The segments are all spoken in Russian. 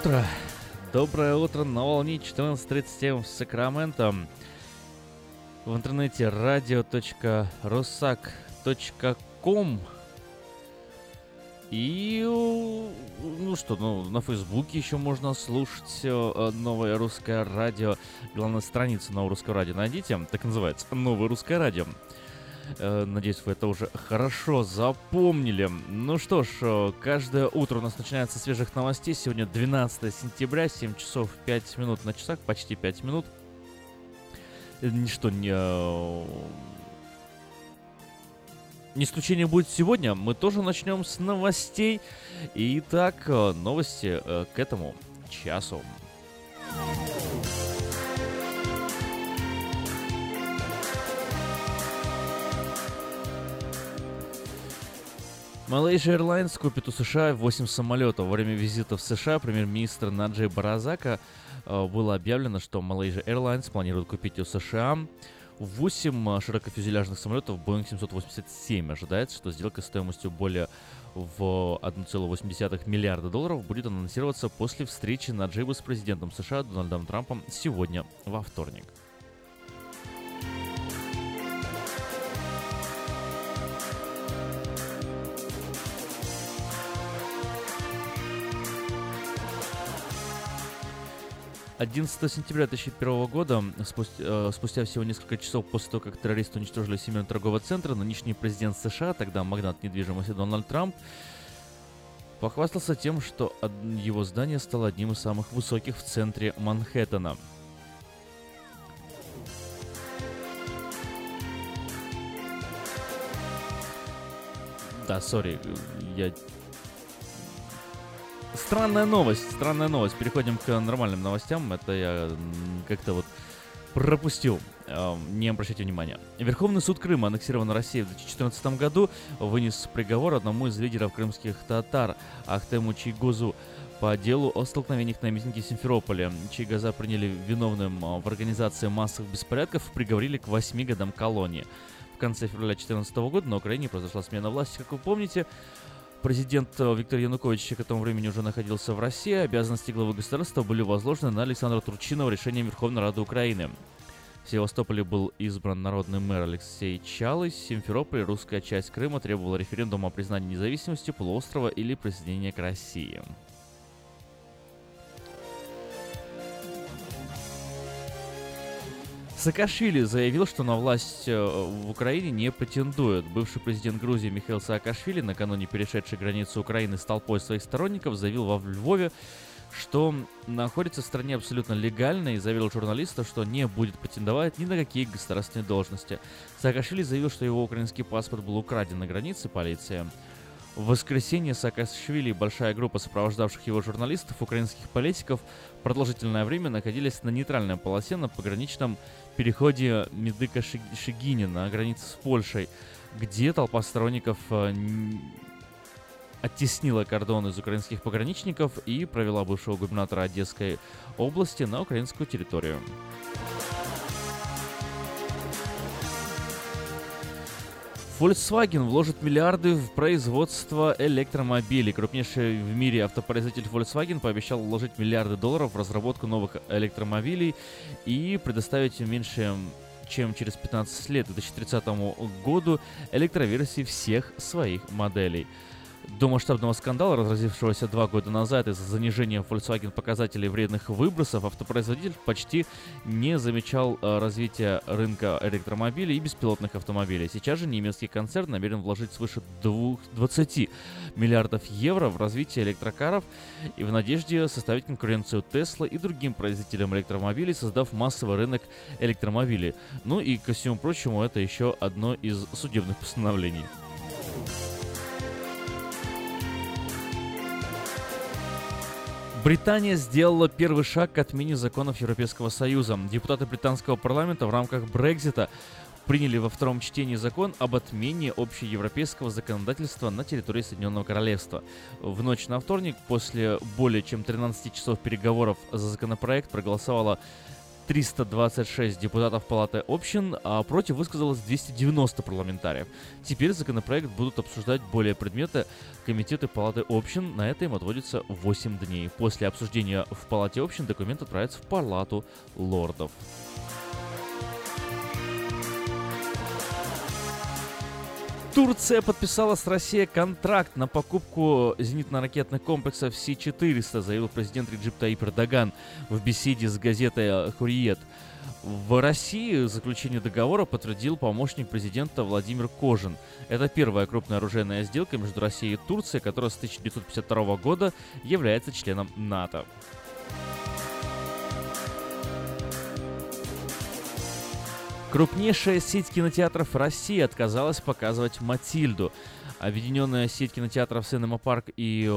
Утро! Доброе утро на волне 14.37 в Сакраменто. В интернете radio.rusak.com И, ну что, ну, на Фейсбуке еще можно слушать э, новое русское радио. Главное, страницу нового русского радио найдите, так называется, новое русское радио. Э, надеюсь, вы это уже хорошо запомнили. Ну что ж, э, каждое утро у нас начинается свежих новостей. Сегодня 12 сентября, 7 часов 5 минут на часах, почти 5 минут. Э, ничто не... Не исключение будет сегодня. Мы тоже начнем с новостей. Итак, новости к этому часу. Malaysia Airlines купит у США 8 самолетов. Во время визита в США премьер-министр Наджей Баразака э, было объявлено, что Malaysia Airlines планирует купить у США 8 широкофюзеляжных самолетов Boeing 787. Ожидается, что сделка стоимостью более в 1,8 миллиарда долларов будет анонсироваться после встречи Наджиба с президентом США Дональдом Трампом сегодня во вторник. 11 сентября 2001 года, спустя, э, спустя всего несколько часов после того, как террористы уничтожили Всемирный торговый центр, нынешний президент США, тогда магнат недвижимости Дональд Трамп, похвастался тем, что его здание стало одним из самых высоких в центре Манхэттена. Да, сори, я... Странная новость, странная новость. Переходим к нормальным новостям. Это я как-то вот пропустил. Не обращайте внимания. Верховный суд Крыма, аннексированный Россией в 2014 году, вынес приговор одному из лидеров крымских татар Ахтему Чигозу по делу о столкновениях на митинге Симферополя. Чайгаза приняли виновным в организации массовых беспорядков и приговорили к 8 годам колонии. В конце февраля 2014 года на Украине произошла смена власти, как вы помните. Президент э, Виктор Янукович к этому времени уже находился в России. Обязанности главы государства были возложены на Александра Турчинова решением Верховной Рады Украины. В Севастополе был избран народный мэр Алексей Чалый. В Симферополе русская часть Крыма требовала референдума о признании независимости полуострова или присоединения к России. Саакашвили заявил, что на власть э, в Украине не претендует. Бывший президент Грузии Михаил Саакашвили, накануне перешедший границу Украины с толпой своих сторонников, заявил во Львове, что находится в стране абсолютно легально и заверил журналистов, что не будет претендовать ни на какие государственные должности. Саакашвили заявил, что его украинский паспорт был украден на границе полиции. В воскресенье Саакашвили и большая группа сопровождавших его журналистов, украинских политиков, продолжительное время находились на нейтральной полосе на пограничном переходе Медыка-Шигини на границе с Польшей, где толпа сторонников э, оттеснила кордон из украинских пограничников и провела бывшего губернатора Одесской области на украинскую территорию. Volkswagen вложит миллиарды в производство электромобилей. Крупнейший в мире автопроизводитель Volkswagen пообещал вложить миллиарды долларов в разработку новых электромобилей и предоставить меньше чем через 15 лет, к 2030 году, электроверсии всех своих моделей. До масштабного скандала, разразившегося два года назад из-за занижения Volkswagen показателей вредных выбросов, автопроизводитель почти не замечал э, развития рынка электромобилей и беспилотных автомобилей. Сейчас же немецкий концерн намерен вложить свыше 20 миллиардов евро в развитие электрокаров и в надежде составить конкуренцию Tesla и другим производителям электромобилей, создав массовый рынок электромобилей. Ну и, ко всему прочему, это еще одно из судебных постановлений. Британия сделала первый шаг к отмене законов Европейского Союза. Депутаты британского парламента в рамках Брекзита приняли во втором чтении закон об отмене общеевропейского законодательства на территории Соединенного Королевства. В ночь на вторник, после более чем 13 часов переговоров за законопроект, проголосовало 326 депутатов Палаты общин, а против высказалось 290 парламентариев. Теперь законопроект будут обсуждать более предметы комитеты Палаты общин. На это им отводится 8 дней. После обсуждения в Палате общин документ отправится в Палату лордов. Турция подписала с Россией контракт на покупку зенитно-ракетных комплексов С-400, заявил президент Реджип Таип Эрдоган в беседе с газетой «Хуриет». В России заключение договора подтвердил помощник президента Владимир Кожин. Это первая крупная оружейная сделка между Россией и Турцией, которая с 1952 года является членом НАТО. Крупнейшая сеть кинотеатров России отказалась показывать «Матильду». Объединенная сеть кинотеатров «Синема Парк» и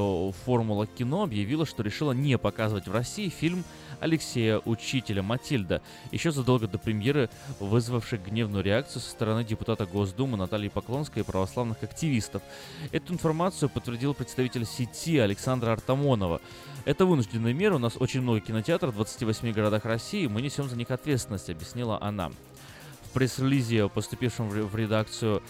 «Формула кино» объявила, что решила не показывать в России фильм Алексея Учителя «Матильда», еще задолго до премьеры, вызвавшей гневную реакцию со стороны депутата Госдумы Натальи Поклонской и православных активистов. Эту информацию подтвердил представитель сети Александра Артамонова. Это вынужденная мера, у нас очень много кинотеатров в 28 городах России, мы несем за них ответственность, объяснила она пресс-релизе, поступившем в редакцию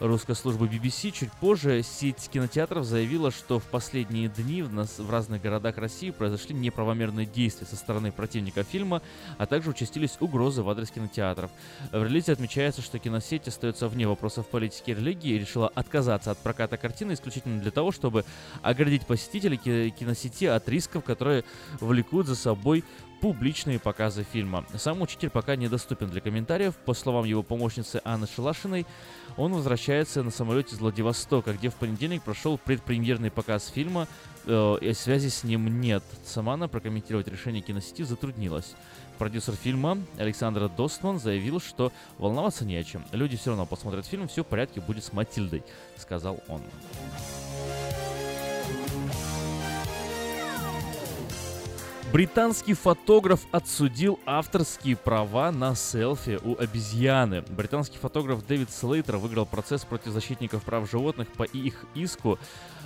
русской службы BBC. Чуть позже сеть кинотеатров заявила, что в последние дни в, нас, в разных городах России произошли неправомерные действия со стороны противника фильма, а также участились угрозы в адрес кинотеатров. В релизе отмечается, что киносеть остается вне вопросов политики и религии и решила отказаться от проката картины исключительно для того, чтобы оградить посетителей киносети от рисков, которые влекут за собой публичные показы фильма. Сам учитель пока недоступен для комментариев. По словам его помощницы Анны Шелашиной, он возвращается на самолете из Владивостока, где в понедельник прошел предпремьерный показ фильма, э, и связи с ним нет. Сама она прокомментировать решение киносети затруднилась. Продюсер фильма Александр Достман заявил, что волноваться не о чем. Люди все равно посмотрят фильм, все в порядке будет с Матильдой, сказал он. Британский фотограф отсудил авторские права на селфи у обезьяны. Британский фотограф Дэвид Слейтер выиграл процесс против защитников прав животных по их иску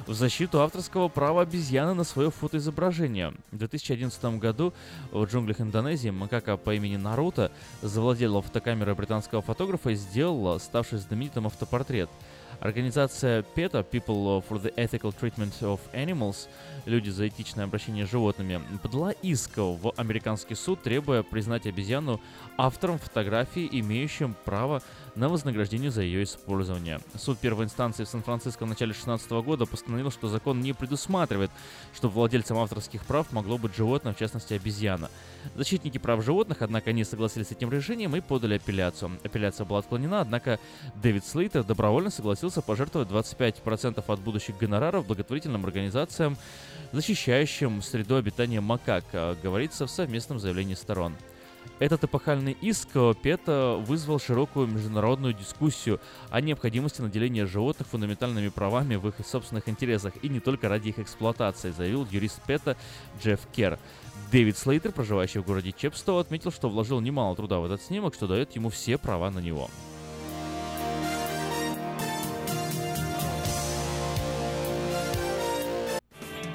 в защиту авторского права обезьяны на свое фотоизображение. В 2011 году в джунглях Индонезии макака по имени Наруто завладела фотокамерой британского фотографа и сделала ставший знаменитым автопортрет – Организация PETA, People for the Ethical Treatment of Animals, люди за этичное обращение с животными, подала иск в американский суд, требуя признать обезьяну автором фотографии, имеющим право на вознаграждение за ее использование. Суд первой инстанции в Сан-Франциско в начале 2016 года постановил, что закон не предусматривает, что владельцем авторских прав могло быть животное, в частности обезьяна. Защитники прав животных, однако, не согласились с этим решением и подали апелляцию. Апелляция была отклонена, однако Дэвид Слейтер добровольно согласился пожертвовать 25% от будущих гонораров благотворительным организациям, защищающим среду обитания макак, говорится в совместном заявлении сторон. Этот эпохальный иск Пета вызвал широкую международную дискуссию о необходимости наделения животных фундаментальными правами в их собственных интересах и не только ради их эксплуатации, заявил юрист Пета Джефф Керр. Дэвид Слейтер, проживающий в городе Чепстоу, отметил, что вложил немало труда в этот снимок, что дает ему все права на него.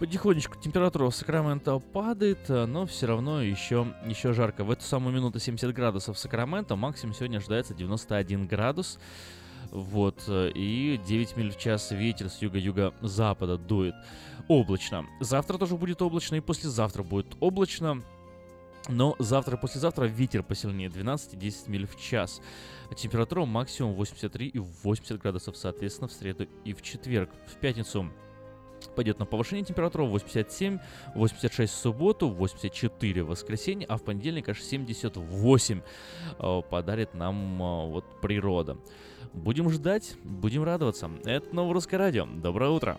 Потихонечку температура в Сакраменто падает, но все равно еще, еще жарко. В эту самую минуту 70 градусов в Сакраменто, максимум сегодня ожидается 91 градус. Вот, и 9 миль в час ветер с юга-юга-запада дует. Облачно. Завтра тоже будет облачно, и послезавтра будет облачно. Но завтра и послезавтра ветер посильнее 12 и 10 миль в час. Температура максимум 83 и 80 градусов, соответственно, в среду и в четверг. В пятницу пойдет на повышение температуры 87, 86 в субботу, 84 в воскресенье, а в понедельник аж 78 э, подарит нам э, вот природа. Будем ждать, будем радоваться. Это Новое Русское Радио. Доброе утро!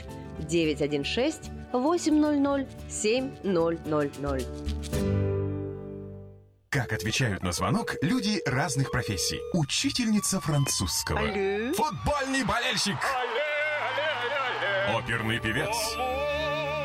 916 800 7000. Как отвечают на звонок люди разных профессий. Учительница французского. Алле. Футбольный болельщик. Алле, алле, алле, алле. Оперный певец.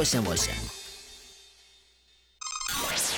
Poxa, moça.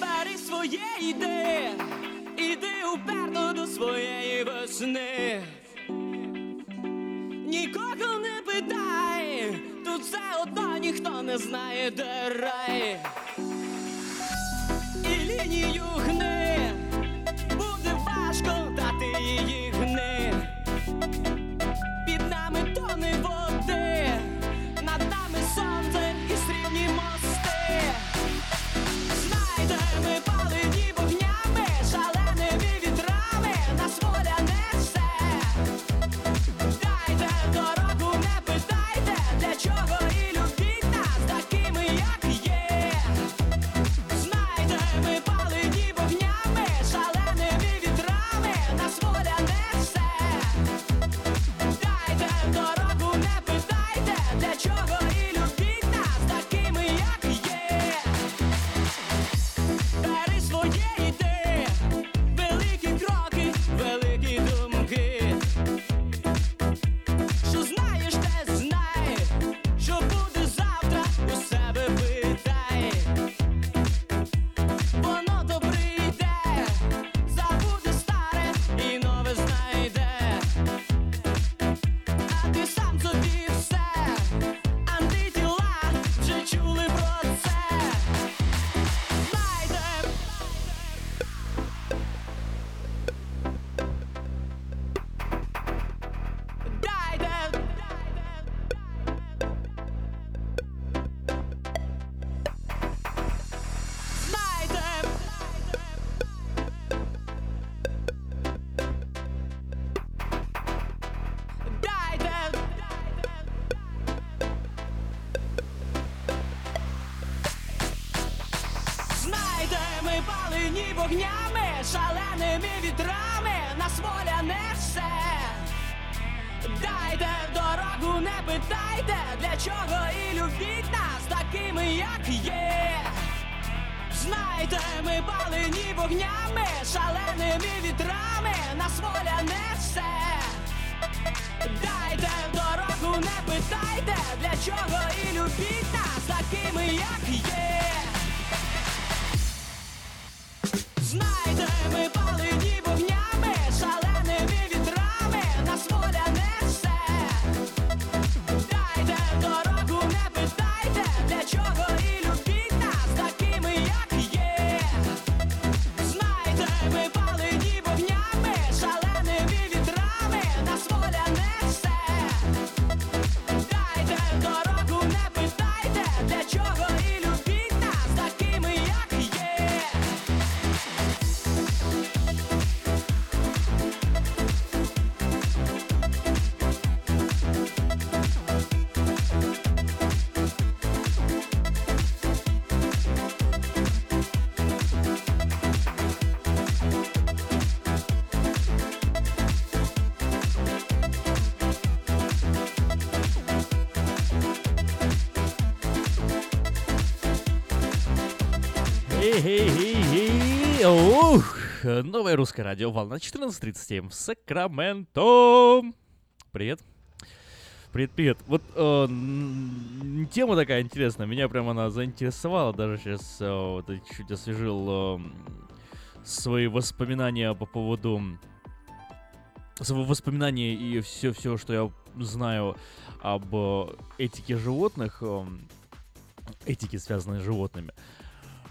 Бери своє йди, іди уперто до своєї весни. Нікого не питай, тут все одно ніхто не знає, де рай. І лінію гни, Ух, новое русское радио, волна 14.37 в Сакраменто. Привет. Привет, привет. Вот э, тема такая интересная, меня прям она заинтересовала, даже сейчас э, вот, чуть освежил э, свои воспоминания по поводу свои воспоминания и все, все, что я знаю об э, этике животных, э, этике, связанной с животными.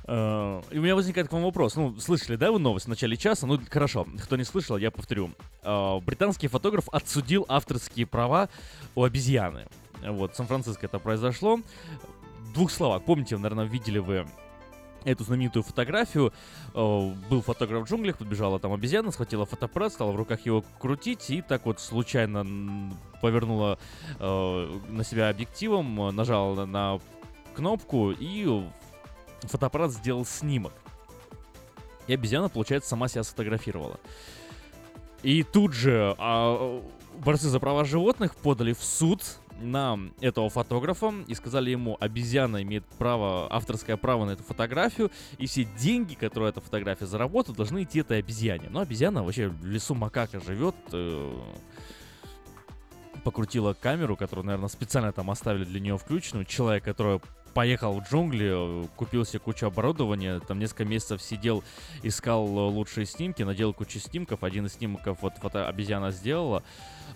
И у меня возникает к вам вопрос. Ну, слышали, да, вы новость в начале часа? Ну, хорошо, кто не слышал, я повторю. Э, Британский фотограф отсудил авторские права у обезьяны. Вот, в Сан-Франциско это произошло. Двух словах, помните, наверное, видели вы эту знаменитую фотографию. Э, Был фотограф в джунглях, подбежала там обезьяна, схватила фотоаппарат, стала в руках его крутить и так вот случайно повернула э, на себя объективом, э, нажала на кнопку и фотоаппарат сделал снимок. И обезьяна, получается, сама себя сфотографировала. И тут же а, борцы за права животных подали в суд на этого фотографа и сказали ему, обезьяна имеет право, авторское право на эту фотографию, и все деньги, которые эта фотография заработает, должны идти этой обезьяне. Но обезьяна вообще в лесу макака живет, э, покрутила камеру, которую, наверное, специально там оставили для нее включенную. Человек, который поехал в джунгли, э, купил себе кучу оборудования, там несколько месяцев сидел, искал э, лучшие снимки, наделал кучу снимков. Один из снимков вот фото обезьяна сделала.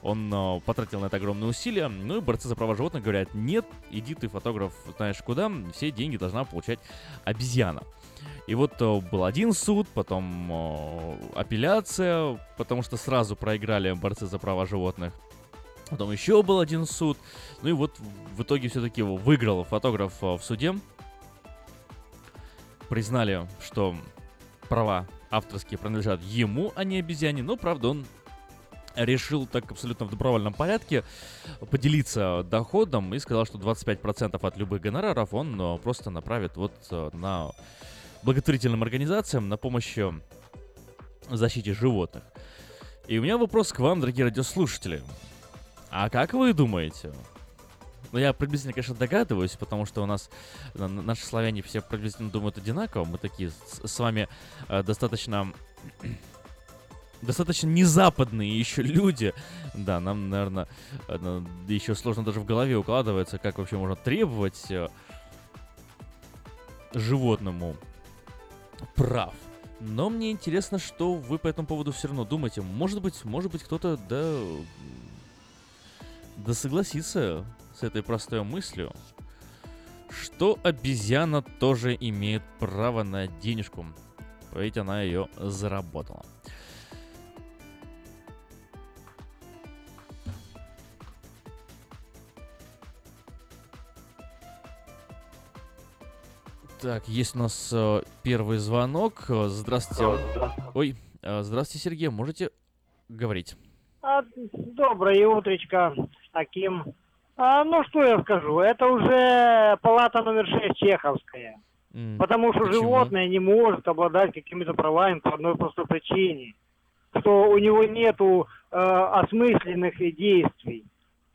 Он э, потратил на это огромные усилия. Ну и борцы за права животных говорят, нет, иди ты, фотограф, знаешь куда, все деньги должна получать обезьяна. И вот был один суд, потом апелляция, потому что сразу проиграли борцы за права животных. Потом еще был один суд. Ну и вот в итоге все-таки выиграл фотограф э, в суде. Признали, что права авторские принадлежат ему, а не обезьяне. Но, правда, он решил так абсолютно в добровольном порядке поделиться доходом и сказал, что 25% от любых гонораров он э, просто направит вот э, на благотворительным организациям на помощь защите животных. И у меня вопрос к вам, дорогие радиослушатели. А как вы думаете? Ну, я приблизительно, конечно, догадываюсь, потому что у нас наши славяне все приблизительно думают одинаково. Мы такие с, с вами э, достаточно достаточно незападные еще люди. Да, нам, наверное, еще сложно даже в голове укладывается, как вообще можно требовать э, животному прав. Но мне интересно, что вы по этому поводу все равно думаете. Может быть, может быть, кто-то да, да согласится с этой простой мыслью, что обезьяна тоже имеет право на денежку, ведь она ее заработала. Так, есть у нас э, первый звонок. Э, Здравствуйте. Ой, э, здравствуйте, Сергей. Можете говорить? А, доброе утречко таким. А, ну что я скажу, это уже палата номер 6 чеховская. М, Потому что почему? животное не может обладать какими-то правами по одной простой причине. Что у него нету э, осмысленных действий.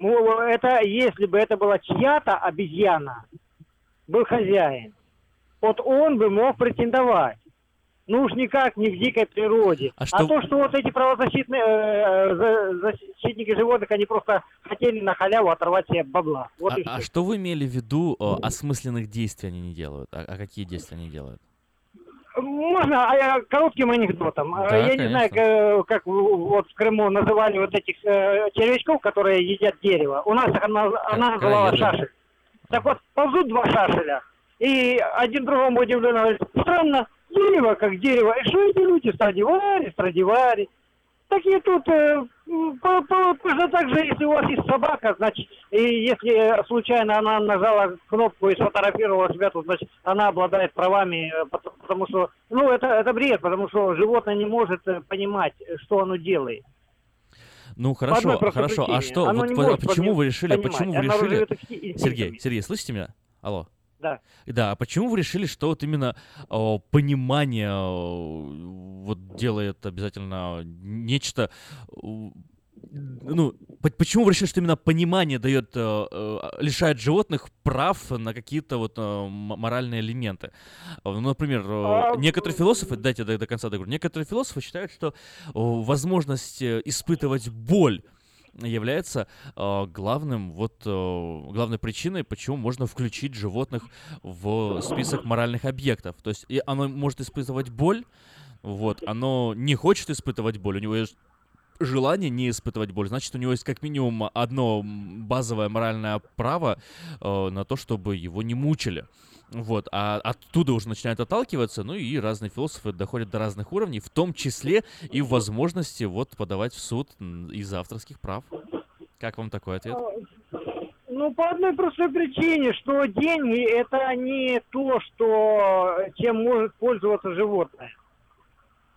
Ну, это если бы это была чья-то обезьяна, был хозяин. Вот он бы мог претендовать. Ну уж никак не в дикой природе. А А, что- то, что вот эти правозащитные э, за- защитники животных, они просто хотели на халяву оторвать себе бабла. Вот а, а что вы имели в виду, э, осмысленных действий они не делают? А, а какие действия они делают? Можно а, я коротким анекдотом? Да, я конечно. не знаю, как в- вот в Крыму называли вот этих э, червячков, которые едят дерево. У нас она, она называла шашель. Так вот, ползут два шашеля, и один другому удивленно говорит, странно, дерево как дерево, и что эти люди, Страдивари, Страдивари. Так и тут э, по- по- точно так же, если у вас есть собака, значит, и если случайно она нажала кнопку и сфотографировала себя, то значит она обладает правами, э, пот- потому что, ну это, это бред, потому что животное не может э, понимать, что оно делает. Ну По хорошо, хорошо. А причине. что, Оно вот по- почему вы решили, понимать. почему вы Оно решили? Сергей, Сергей, слышите меня? Алло. Да. Да, а почему вы решили, что вот именно о, понимание о, вот делает обязательно нечто, ну, По- Почему вы решили, что именно понимание дает, э, лишает животных прав на какие-то вот моральные элементы? Ну, например, А, некоторые философы, дайте до, до конца договорю, некоторые философы считают, что возможность э, испытывать боль является э, главным вот э, главной причиной, почему можно включить животных в список моральных объектов. То есть и оно может испытывать боль, вот, оно не хочет испытывать боль, у него есть желание не испытывать боль, значит, у него есть как минимум одно базовое моральное право э, на то, чтобы его не мучили. Вот, а оттуда уже начинают отталкиваться, ну и разные философы доходят до разных уровней, в том числе и возможности вот подавать в суд из авторских прав. Как вам такой ответ? Ну, по одной простой причине, что деньги это не то, что чем может пользоваться животное.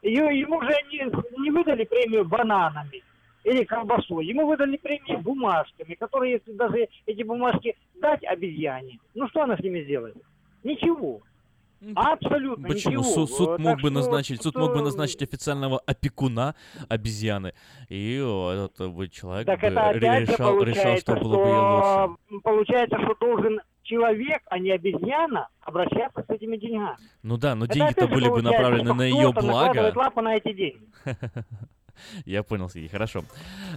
Ее, ему же не, не выдали премию бананами или колбасой. Ему выдали премию бумажками, которые, если даже эти бумажки дать обезьяне, ну что она с ними сделает? Ничего. Абсолютно Почему ничего. Су- суд Так мог бы что назначить, суд тут, мог бы назначить официального опекуна обезьяны, и этот бы человек Так бы это опять решал, решал, получается, что было бы ей лучше. что, получается, что должен человек, а не обезьяна, обращаться с этими деньгами. Ну да, но Это деньги-то были бы направлены что на ее благо. лапу на эти деньги. Я понял, Сергей, хорошо.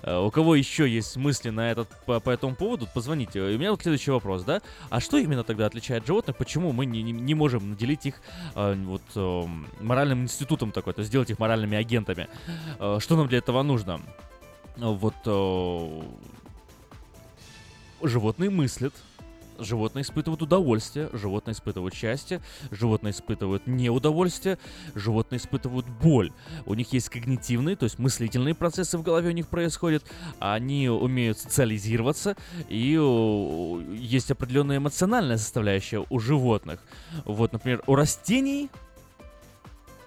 Э, У кого еще есть мысли на этот, по, по этому поводу, позвоните. У меня вот следующий вопрос, да? А что именно тогда отличает животных? Почему мы не, не, не можем наделить их э, вот э, моральным институтом такой, то есть сделать их моральными агентами? Э, что нам для этого нужно? Э, Вот э, животные мыслят, Животные испытывают удовольствие, животные испытывают счастье, животные испытывают неудовольствие, животные испытывают боль. У них есть когнитивные, то есть мыслительные процессы в голове у них происходят, они умеют социализироваться, и есть определенная эмоциональная составляющая у животных. Вот, например, у растений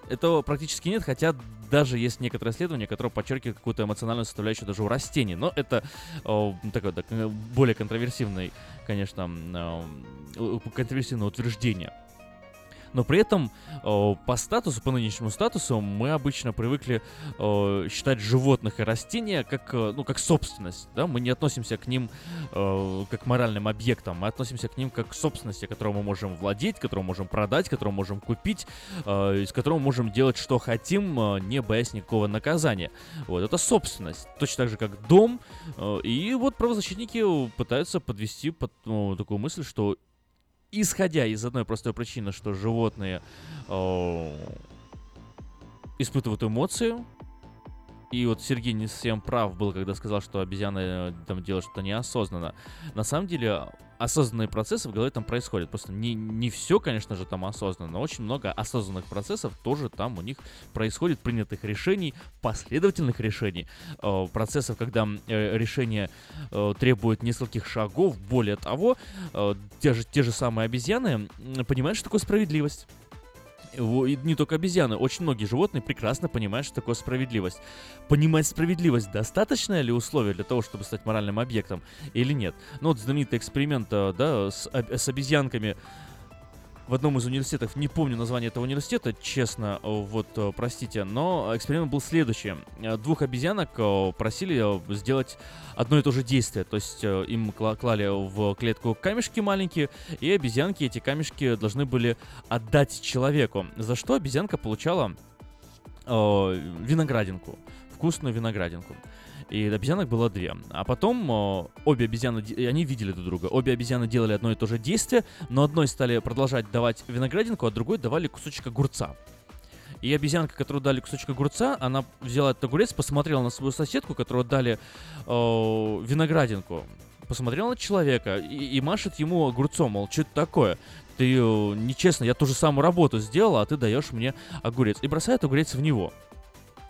этого практически нет, хотя даже есть некоторые исследования, которые подчеркивают какую-то эмоциональную составляющую даже у растений. Но это о, такое так, э, более контроверсивный, конечно, э, контроверсивное утверждение. Но при этом э, по статусу, по нынешнему статусу, мы обычно привыкли э, считать животных и растения как, э, ну, как собственность. Да? Мы не относимся к ним как к моральным объектам, мы относимся к ним как к собственности, которую мы можем владеть, которую можем продать, которую можем купить, э, из которого можем делать, что хотим, не боясь никакого наказания. Вот, это собственность. Точно так же, как дом. И вот правозащитники пытаются подвести под ну, такую мысль, что исходя из одной простой причины, что животные э, испытывают эмоцию, и вот Сергей не совсем прав был, когда сказал, что обезьяны э, там делают что-то неосознанно. На самом деле, осознанные процессы в голове там происходят. Просто не, не все, конечно же, там осознанно, но очень много осознанных процессов тоже там у них происходит, принятых решений, последовательных решений, э, процессов, когда э, решение э, требует нескольких шагов. Более того, э, те, же, те же самые обезьяны понимают, что такое справедливость. Не только обезьяны, очень многие животные прекрасно понимают, что такое справедливость. Понимать справедливость достаточное ли условие для того, чтобы стать моральным объектом или нет? Ну вот знаменитый эксперимент, э, да, с, с обезьянками в одном из университетов, не помню название этого университета, честно, вот, э, простите, но эксперимент был следующий. Э, Двух обезьянок э, просили сделать одно и то же действие, то есть им кла- клали в клетку камешки маленькие, и обезьянки эти камешки должны были отдать человеку, за что обезьянка получала виноградинку, вкусную виноградинку. И обезьянок было две. А потом э, обе обезьяны, они видели друг друга. Обе обезьяны делали одно и то же действие, но одной стали продолжать давать виноградинку, а другой давали кусочек огурца. И обезьянка, которую дали кусочек огурца, она взяла этот огурец, посмотрела на свою соседку, которую дали э, виноградинку, посмотрела на человека и, и машет ему огурцом, мол, что это такое? Ты э, нечестно, я ту же самую работу сделала, а ты даешь мне огурец. И бросает огурец в него.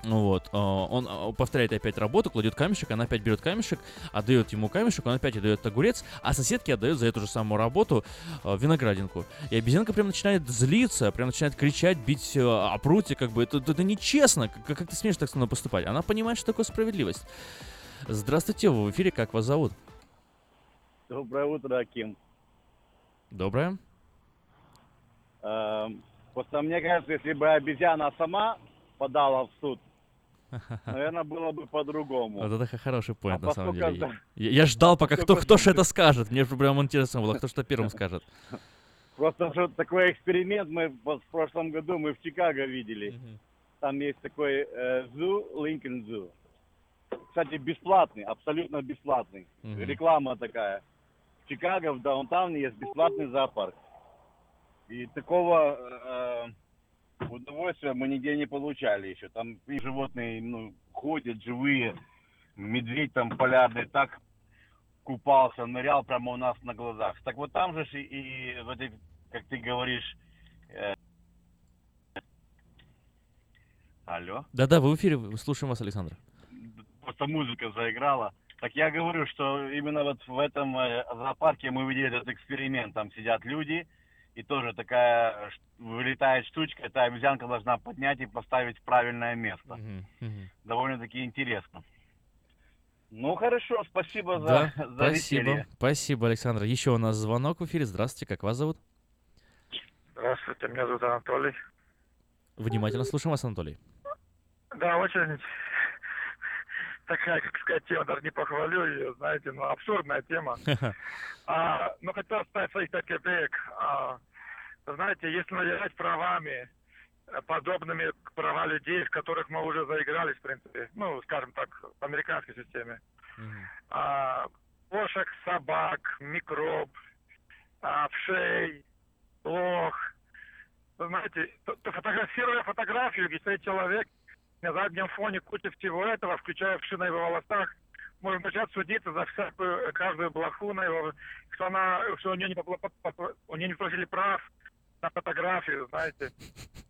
Вот, э, он э, повторяет опять работу, кладет камешек, она опять берет камешек, отдает ему камешек, он опять отдает огурец, а соседке отдает за эту же самую работу э, виноградинку. И обезьянка прям начинает злиться, прям начинает кричать, бить о прутье, как бы, это, это нечестно, как, как ты смеешь так со мной поступать? Она понимает, что такое справедливость. Здравствуйте, вы в эфире, как вас зовут? Доброе утро, Аким. Доброе. Эм, Просто мне кажется, если бы обезьяна сама подала в суд, наверное, было бы по-другому. Вот это хороший поинт, А на самом деле. это- Я, я ждал, пока кто, кто же это- скажет. Мне же прям интересно было, кто что первым скажет. Просто что такой эксперимент мы в прошлом году мы в Чикаго видели. Там есть такой э, зу, Линкольн Зу. Кстати, бесплатный, абсолютно бесплатный. Мгм. Реклама такая. В Чикаго, в даунтауне есть бесплатный зоопарк. И такого э, удовольствия мы нигде не получали еще. Там и животные ну, ходят живые. Медведь там полярный так купался, нырял прямо у нас на глазах. Так вот там же и, и в этой, как ты говоришь, э, алло, Да-да, вы в эфире, слушаем вас, Александр. просто музыка заиграла. Так я говорю, что именно вот в этом э, зоопарке мы видели этот эксперимент. Там сидят люди, и тоже такая вылетает штучка, эта обезьянка должна поднять и поставить в правильное место. Довольно-таки интересно. Ну хорошо, спасибо за, Да, за спасибо. веселье. Спасибо, Александр. Еще у нас звонок в эфире. Здравствуйте, как вас зовут? Здравствуйте, меня зовут Анатолий. Внимательно слушаем вас, Анатолий. Да, очень такая, как сказать, тема, даже не похвалю ее, знаете, но абсурдная тема. А, но хотел оставить своих пять копеек. А, знаете, если наделять правами, э, подобными права людей, в которых мы уже заигрались, в принципе, ну, скажем так, в американской системе, а, кошек, собак, микроб, а, вшей, блох, вы знаете, то- то фотографируя фотографию, стоит человек, на заднем фоне куча всего этого, включая вши на его волосах, можно начать судиться за всякую, э, каждую блоху на его, что она, что у нее не, попла- по- по- у нее не спросили прав на фотографию, знаете.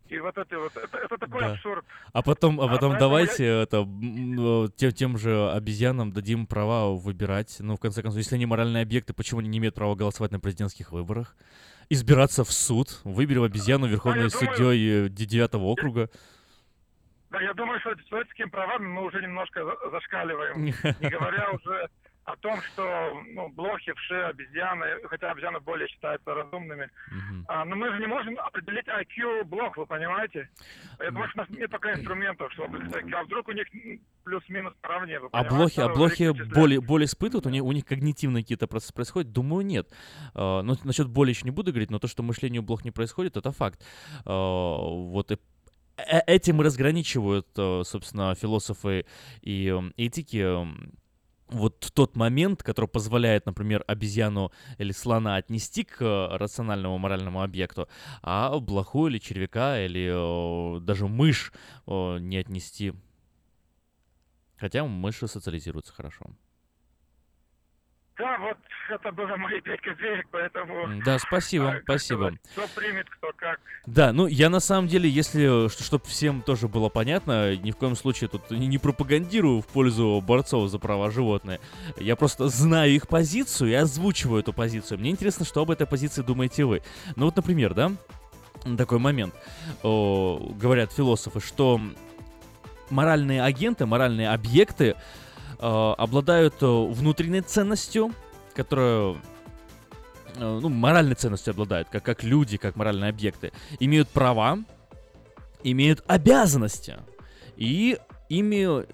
И вот это вот, это, это такой Да. абсурд. А потом, а А, потом поэтому давайте это, м, э, тем, тем же обезьянам дадим права выбирать. Ну, в конце концов, если они моральные объекты, почему они не имеют права голосовать на президентских выборах? Избираться в суд. Выберем обезьяну верховной думаю- судьей девятого округа. Да, я думаю, что человеческими правами мы уже немножко за- зашкаливаем. Не говоря уже о том, что ну, блохи, вши, обезьяны, хотя обезьяны более считаются разумными. А, но мы же не можем определить IQ блох, вы понимаете? Я думаю, что у нас нет пока инструментов, чтобы IQ. А вдруг у них плюс-минус наравне, вы А блохи, а блохи боль, боль испытывают, у них, у них когнитивные какие-то процессы происходят? Думаю, нет. А, Ну, насчет боли еще не буду говорить, но то, что мышление у блох не происходит, это факт. А, Вот и этим и разграничивают, э, собственно, философы и эм, этики эм, вот тот момент, который позволяет, например, обезьяну или слона отнести к э, рациональному моральному объекту, а блоху или червяка или э, даже мышь э, не отнести. Хотя мыши социализируются хорошо. Да, вот это было мои пять копеек, поэтому... Да, спасибо, а, спасибо. Кто примет, кто как. Да, ну я на самом деле, если, чтобы всем тоже было понятно, ни в коем случае тут не пропагандирую в пользу борцов за права животных. Я просто знаю их позицию и озвучиваю эту позицию. Мне интересно, что об этой позиции думаете вы. Ну вот, например, да, такой момент. О, говорят философы, что моральные агенты, моральные объекты э, обладают э, внутренней ценностью, которая э, ну, моральной ценностью обладают, как, как люди, как моральные объекты, имеют права, имеют обязанности, и ими,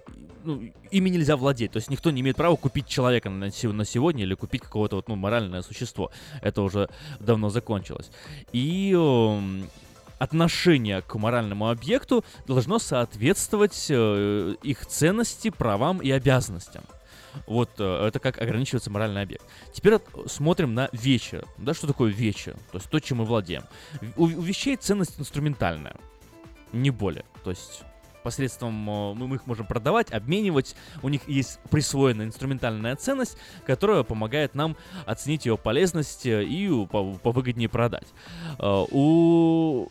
ну, ими нельзя владеть. То есть никто не имеет права купить человека на, на сегодня или купить какого-то вот, ну, моральное существо. Это уже давно закончилось. И эм, отношение к моральному объекту должно соответствовать э, их ценности, правам и обязанностям. Вот э, это как ограничивается моральный объект. Теперь от- смотрим на вещи. Да, что такое вещи? То есть то, чем мы владеем. У, у вещей ценность инструментальная. Не более. То есть посредством э, мы их можем продавать, обменивать. У них есть присвоенная инструментальная ценность, которая помогает нам оценить ее полезность э, и повыгоднее продать. Э, У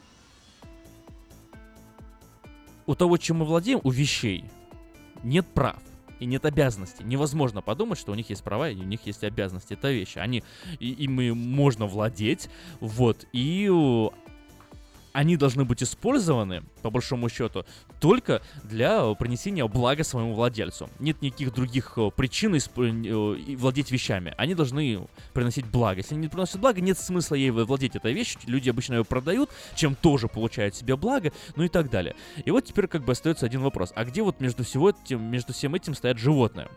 у того, чем мы владеем, у вещей, нет прав и нет обязанностей. Невозможно подумать, что у них есть права и у них есть обязанности. Это вещи. Они, и, ими можно владеть, вот, и они должны быть использованы, по большому счету, только для принесения блага своему владельцу. Нет никаких других э, причин исп... э, владеть вещами. Они должны приносить благо. Если они не приносят благо, нет смысла ей владеть этой вещью. Люди обычно ее продают, чем тоже получают себе благо, ну и так далее. И вот теперь как бы остается один вопрос. А где вот между всего этим, между всем этим стоят животные?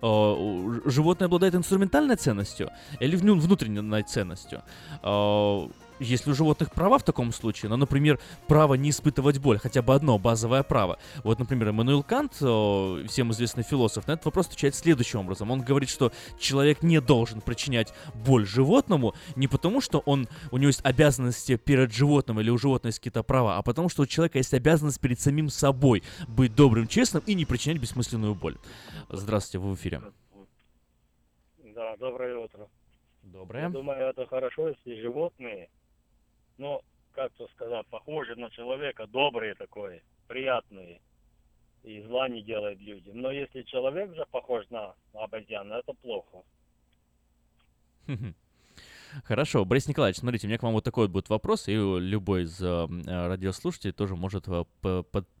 Э, животное обладает инструментальной ценностью или внутренней ценностью? Есть ли у животных права в таком случае? Ну, например, право не испытывать боль, хотя бы одно базовое право. Вот, например, Эммануил Кант, всем известный философ, на этот вопрос отвечает следующим образом. Он говорит, что человек не должен причинять боль животному не потому, что он, у него есть обязанности перед животным или у животного есть какие-то права, а потому, что у человека есть обязанность перед самим собой быть добрым, честным и не причинять бессмысленную боль. Здравствуйте, вы в эфире. Да, доброе утро. Доброе. Я думаю, это хорошо, если животные ну, как то сказать, похожи на человека, добрые такой, приятные. И зла не делает людям. Но если человек же похож на обезьяну, это плохо. Хорошо, Борис Николаевич, смотрите, у меня к вам вот такой вот будет вопрос, и любой из э, радиослушателей тоже может э,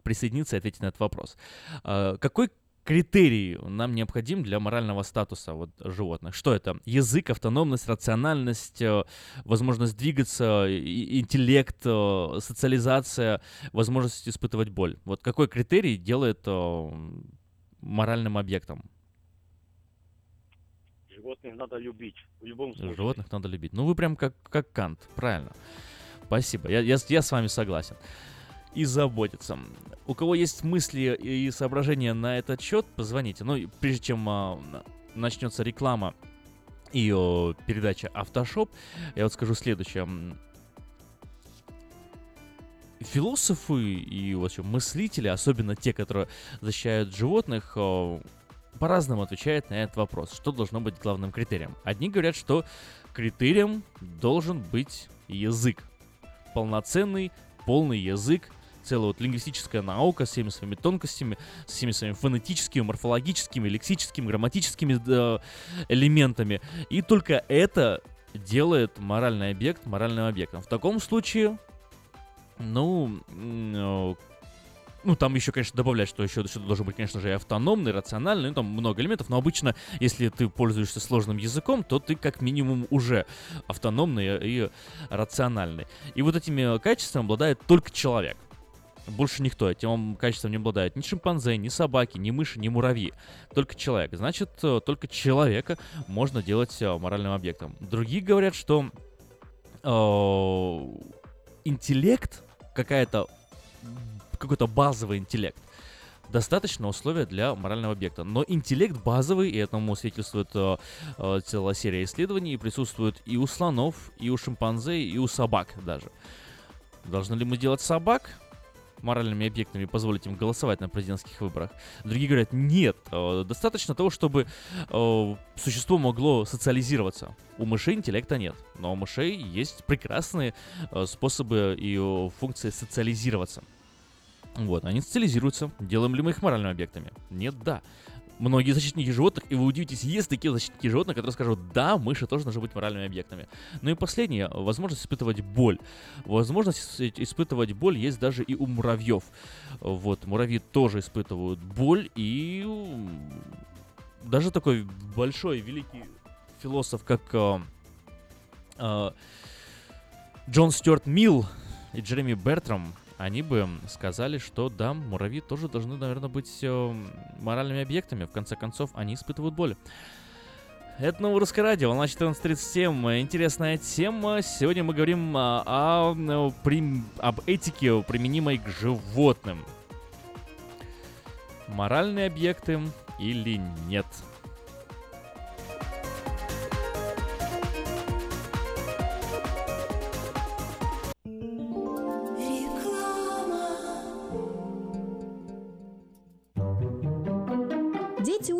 присоединиться и ответить на этот вопрос. Э, какой критерий нам необходим для морального статуса вот, животных? Что это? Язык, автономность, рациональность, э, возможность двигаться, интеллект, э, социализация, возможность испытывать боль. Вот какой критерий делает э, моральным объектом? Животных надо любить, в любом случае. Животных надо любить. Ну, вы прям как, как Кант, правильно. Спасибо, я, я, я с вами согласен и заботиться. У кого есть мысли и соображения на этот счет, позвоните. Ну, прежде чем а, начнется реклама и о, передача Автошоп, я вот скажу следующее. Философы и вообще мыслители, особенно те, которые защищают животных, по-разному отвечают на этот вопрос. Что должно быть главным критерием? Одни говорят, что критерием должен быть язык. Полноценный, полный язык, целая вот лингвистическая наука с всеми своими тонкостями, с всеми своими фонетическими, морфологическими, лексическими, грамматическими э, элементами. И только это делает моральный объект моральным объектом. В таком случае, ну, э, ну, там еще, конечно, добавлять, что еще что должен быть, конечно же, и автономный, рациональный, ну, там много элементов, но обычно, если ты пользуешься сложным языком, то ты как минимум уже автономный и рациональный. И вот этими качествами обладает только человек. Больше никто этим качеством не обладает. Ни шимпанзе, ни собаки, ни мыши, ни муравьи. Только человек. Значит, э, только человека можно делать э, моральным объектом. Другие говорят, что э, интеллект, какая-то какой-то базовый интеллект, достаточно условия для морального объекта. Но интеллект базовый, и этому свидетельствует э, целая серия исследований, присутствует и у слонов, и у шимпанзе, и у собак даже. Должны ли мы делать собак? Моральными объектами, позволить им голосовать на президентских выборах. Другие говорят, нет, э, достаточно того, чтобы э, существо могло социализироваться. У мышей интеллекта нет, но у мышей есть прекрасные э, способы и функции социализироваться. Вот, они социализируются. Делаем ли мы их моральными объектами? Нет, да многие защитники животных, и вы удивитесь, есть такие защитники животных, которые скажут, да, мыши тоже должны быть моральными объектами. Ну и последнее, возможность испытывать боль. Возможность испытывать боль есть даже и у муравьев. Вот, муравьи тоже испытывают боль, и даже такой большой, великий философ, как э, э, Джон Стюарт Милл и Джереми Бертрам, они бы сказали, что да, муравьи тоже должны, наверное, быть э, моральными объектами. В конце концов, они испытывают боль. Это новое русское радио, волна 1437. Интересная тема. Сегодня мы говорим о, о, о, при, об этике, применимой к животным. Моральные объекты или нет?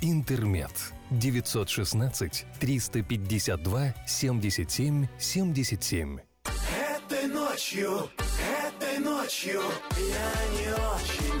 «Интермед». 916 352 77 77. Этой ночью, этой ночью я не очень,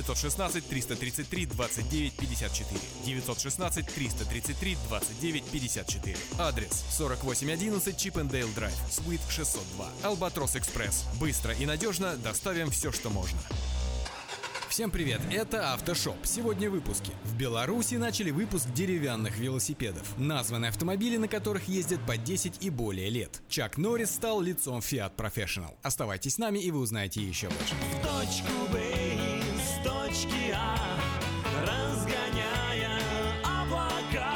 916 333 29 54. 916 333 29 54. Адрес 4811 Чипендейл Драйв, Суит 602. Албатрос Экспресс. Быстро и надежно доставим все, что можно. Всем привет, это Автошоп. Сегодня в выпуске. В Беларуси начали выпуск деревянных велосипедов. Названы автомобили, на которых ездят по 10 и более лет. Чак Норрис стал лицом Fiat Professional. Оставайтесь с нами и вы узнаете еще больше. В точку Б из точки А, разгоняя облака,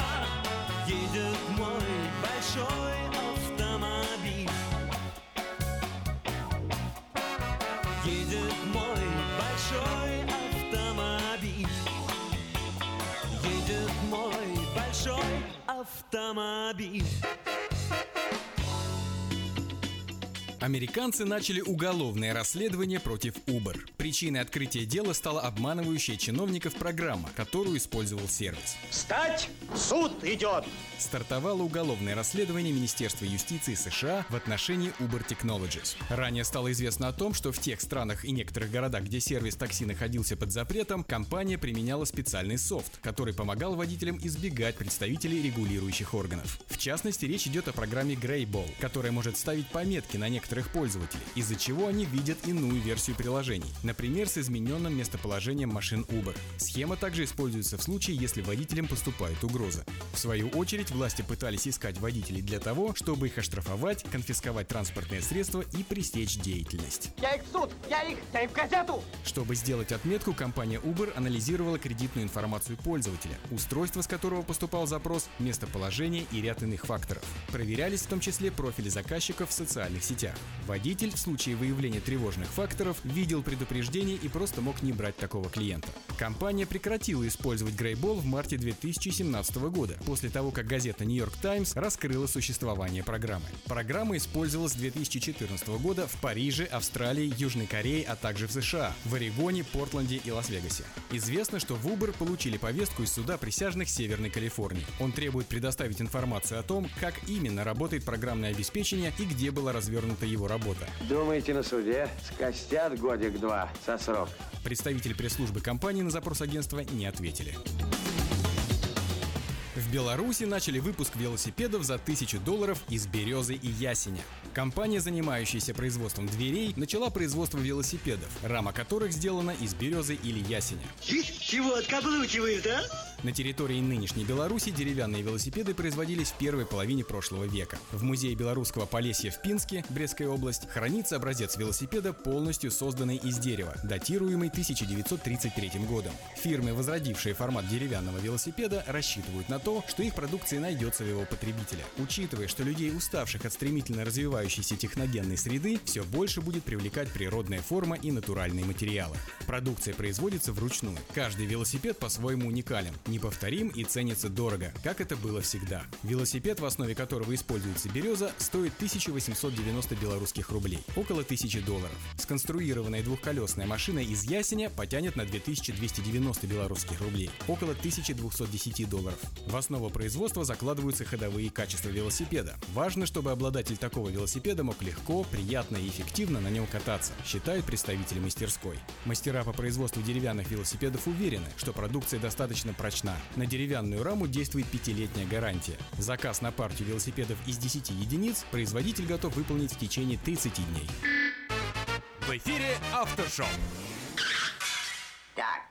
едет мой большой автомобиль. Едет мой большой автомобиль. Едет мой большой автомобиль. Американцы начали уголовное расследование против Uber. Причиной открытия дела стала обманывающая чиновников программа, которую использовал сервис. Встать! Суд идет! Стартовало уголовное расследование Министерства юстиции США в отношении Uber Technologies. Ранее стало известно о том, что в тех странах и некоторых городах, где сервис такси находился под запретом, компания применяла специальный софт, который помогал водителям избегать представителей регулирующих органов. В частности, речь идет о программе Greyball, которая может ставить пометки на некоторых пользователей, из-за чего они видят иную версию приложений, например, с измененным местоположением машин Uber. Схема также используется в случае, если водителям поступает угроза. В свою очередь, власти пытались искать водителей для того, чтобы их оштрафовать, конфисковать транспортные средства и пресечь деятельность. Я их в суд! Я их! Я их в газету! Чтобы сделать отметку, компания Uber анализировала кредитную информацию пользователя, устройство с которого поступал запрос, местоположение и ряд иных факторов. Проверялись в том числе профили заказчиков в социальных сетях. Водитель в случае выявления тревожных факторов видел предупреждение и просто мог не брать такого клиента. Компания прекратила использовать Greyball в марте 2017 года, после того, как газета New York Times раскрыла существование программы. Программа использовалась с 2014 года в Париже, Австралии, Южной Корее, а также в США, в Орегоне, Портленде и Лас-Вегасе. Известно, что в Uber получили повестку из суда присяжных Северной Калифорнии. Он требует предоставить информацию о том, как именно работает программное обеспечение и где была развернута его работа. Думаете, на суде скостят годик-два со срок? Представители пресс-службы компании на запрос агентства не ответили. В Беларуси начали выпуск велосипедов за 1000 долларов из березы и ясеня. Компания, занимающаяся производством дверей, начала производство велосипедов, рама которых сделана из березы или ясеня. Чего откаблучивают, а? На территории нынешней Беларуси деревянные велосипеды производились в первой половине прошлого века. В музее белорусского Полесья в Пинске, Брестская область, хранится образец велосипеда, полностью созданный из дерева, датируемый 1933 годом. Фирмы, возродившие формат деревянного велосипеда, рассчитывают на то, что их продукция найдется в его потребителя. Учитывая, что людей, уставших от стремительно развивающейся техногенной среды, все больше будет привлекать природная форма и натуральные материалы. Продукция производится вручную. Каждый велосипед по-своему уникален, неповторим и ценится дорого, как это было всегда. Велосипед, в основе которого используется береза, стоит 1890 белорусских рублей, около 1000 долларов. Сконструированная двухколесная машина из ясеня потянет на 2290 белорусских рублей, около 1210 долларов. В основу производства закладываются ходовые качества велосипеда. Важно, чтобы обладатель такого велосипеда мог легко, приятно и эффективно на нем кататься, считают представители мастерской. Мастера по производству деревянных велосипедов уверены, что продукция достаточно прочна. На деревянную раму действует пятилетняя гарантия. Заказ на партию велосипедов из 10 единиц производитель готов выполнить в течение 30 дней. В эфире Автошоу. Так,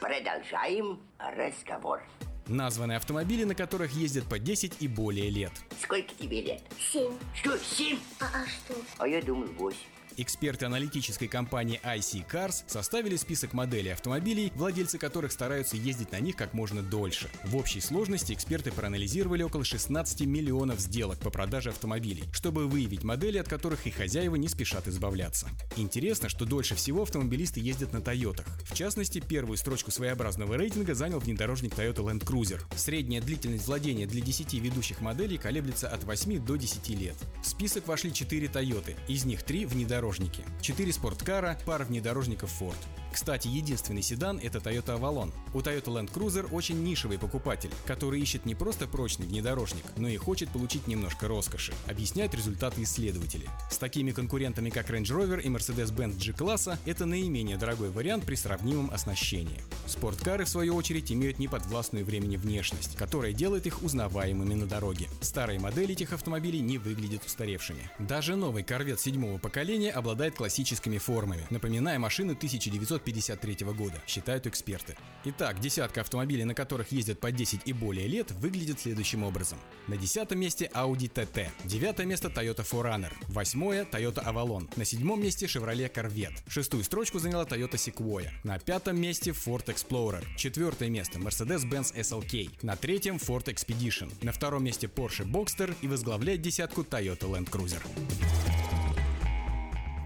продолжаем разговор. Названы автомобили, на которых ездят по 10 и более лет. Сколько тебе лет? Семь. Что, семь? А, а что? А я думал, восемь. Эксперты аналитической компании IC Cars составили список моделей автомобилей, владельцы которых стараются ездить на них как можно дольше. В общей сложности эксперты проанализировали около 16 миллионов сделок по продаже автомобилей, чтобы выявить модели, от которых их хозяева не спешат избавляться. Интересно, что дольше всего автомобилисты ездят на Тойотах. В частности, первую строчку своеобразного рейтинга занял внедорожник Toyota Land Cruiser. Средняя длительность владения для 10 ведущих моделей колеблется от 8 до 10 лет. В список вошли 4 Тойоты, из них 3 внедорожники внедорожники, 4 спорткара, пара внедорожников Ford. Кстати, единственный седан – это Toyota Avalon. У Toyota Land Cruiser очень нишевый покупатель, который ищет не просто прочный внедорожник, но и хочет получить немножко роскоши, объясняют результаты исследователей. С такими конкурентами, как Range Rover и Mercedes-Benz G-класса, это наименее дорогой вариант при сравнимом оснащении. Спорткары, в свою очередь, имеют неподвластную времени внешность, которая делает их узнаваемыми на дороге. Старые модели этих автомобилей не выглядят устаревшими. Даже новый Corvette седьмого поколения обладает классическими формами, напоминая машины 1953 года, считают эксперты. Итак, десятка автомобилей, на которых ездят по 10 и более лет, выглядит следующим образом. На десятом месте Audi TT, девятое место Toyota 4Runner, восьмое Toyota Avalon, на седьмом месте Chevrolet Corvette, шестую строчку заняла Toyota Sequoia, на пятом месте Ford Explorer, четвертое место Mercedes-Benz SLK, на третьем Ford Expedition, на втором месте Porsche Boxster и возглавляет десятку Toyota Land Cruiser.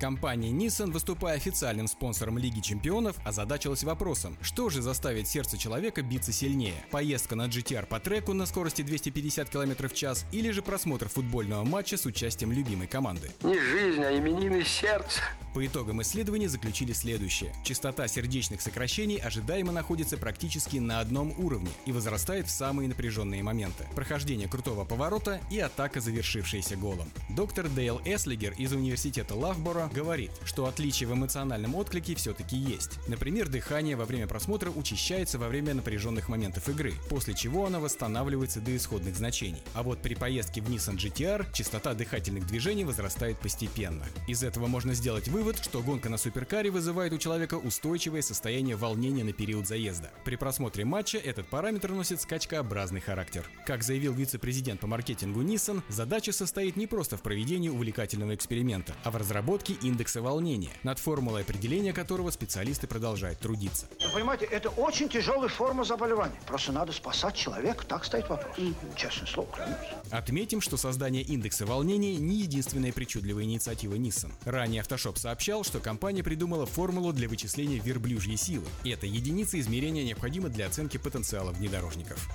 Компания Nissan, выступая официальным спонсором Лиги Чемпионов, озадачилась вопросом, что же заставит сердце человека биться сильнее? Поездка на GTR по треку на скорости 250 км в час или же просмотр футбольного матча с участием любимой команды? Не жизнь, а именины сердца. По итогам исследования заключили следующее. Частота сердечных сокращений ожидаемо находится практически на одном уровне и возрастает в самые напряженные моменты. Прохождение крутого поворота и атака, завершившаяся голом. Доктор Дейл Эслигер из университета Лавборо говорит, что отличия в эмоциональном отклике все-таки есть. Например, дыхание во время просмотра учащается во время напряженных моментов игры, после чего оно восстанавливается до исходных значений. А вот при поездке в Nissan GTR частота дыхательных движений возрастает постепенно. Из этого можно сделать вывод, что гонка на суперкаре вызывает у человека устойчивое состояние волнения на период заезда. При просмотре матча этот параметр носит скачкообразный характер. Как заявил вице-президент по маркетингу Nissan, задача состоит не просто в проведении увлекательного эксперимента, а в разработке индекса волнения, над формулой определения которого специалисты продолжают трудиться. Вы понимаете, это очень тяжелая форма заболевания. Просто надо спасать человека, так стоит вопрос. Честное слово, клянусь. Отметим, что создание индекса волнения не единственная причудливая инициатива Nissan. Ранее Автошоп сообщал, что компания придумала формулу для вычисления верблюжьей силы. Эта единица измерения необходима для оценки потенциала внедорожников.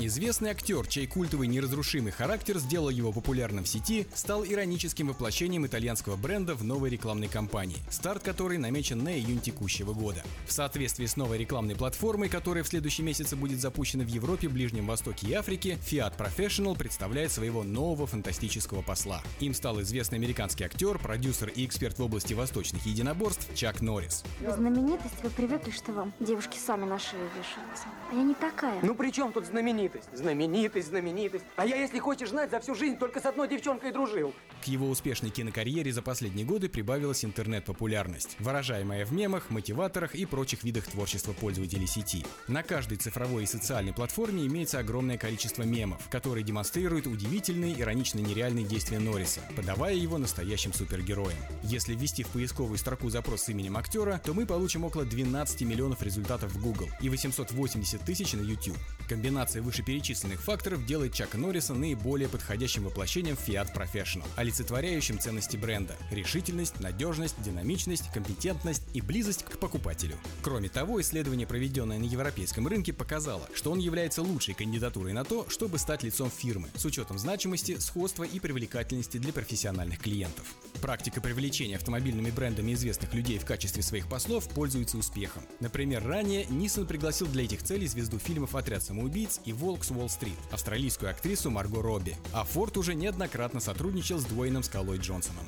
Известный актер, чей культовый неразрушимый характер сделал его популярным в сети, стал ироническим воплощением итальянского бренда в новой рекламной кампании, старт которой намечен на июнь текущего года. В соответствии с новой рекламной платформой, которая в следующем месяце будет запущена в Европе, Ближнем Востоке и Африке, Fiat Professional представляет своего нового фантастического посла. Им стал известный американский актер, продюсер и эксперт в области восточных единоборств Чак Норрис. Вы знаменитость, вы привыкли, что вам девушки сами на шею вешаются. А я не такая. Ну при чем тут знаменитость? Знаменитость, знаменитость. А я, если хочешь знать, за всю жизнь только с одной девчонкой дружил. К его успешной кинокарьере за последние годы прибавилась интернет-популярность, выражаемая в мемах, мотиваторах и прочих видах творчества пользователей сети. На каждой цифровой и социальной платформе имеется огромное количество мемов, которые демонстрируют удивительные, иронично нереальные действия Норриса, подавая его настоящим супергероем. Если ввести в поисковую строку запрос с именем актера, то мы получим около 12 миллионов результатов в Google и 880 тысяч на YouTube. Комбинация вышеперечисленных факторов делает Чака Норриса наиболее подходящим воплощением Fiat Professional, олицетворяющим ценности бренда – решительность, надежность, динамичность, компетентность и близость к покупателю. Кроме того, исследование, проведенное на европейском рынке, показало, что он является лучшей кандидатурой на то, чтобы стать лицом фирмы, с учетом значимости, сходства и привлекательности для профессиональных клиентов. Практика привлечения автомобильными брендами известных людей в качестве своих послов пользуется успехом. Например, ранее Nissan пригласил для этих целей звезду фильмов «Отряд самоубийц» и «Волк с Уолл-стрит» австралийскую актрису Марго Робби. А Форд уже неоднократно сотрудничал с двойным Скалой Джонсоном.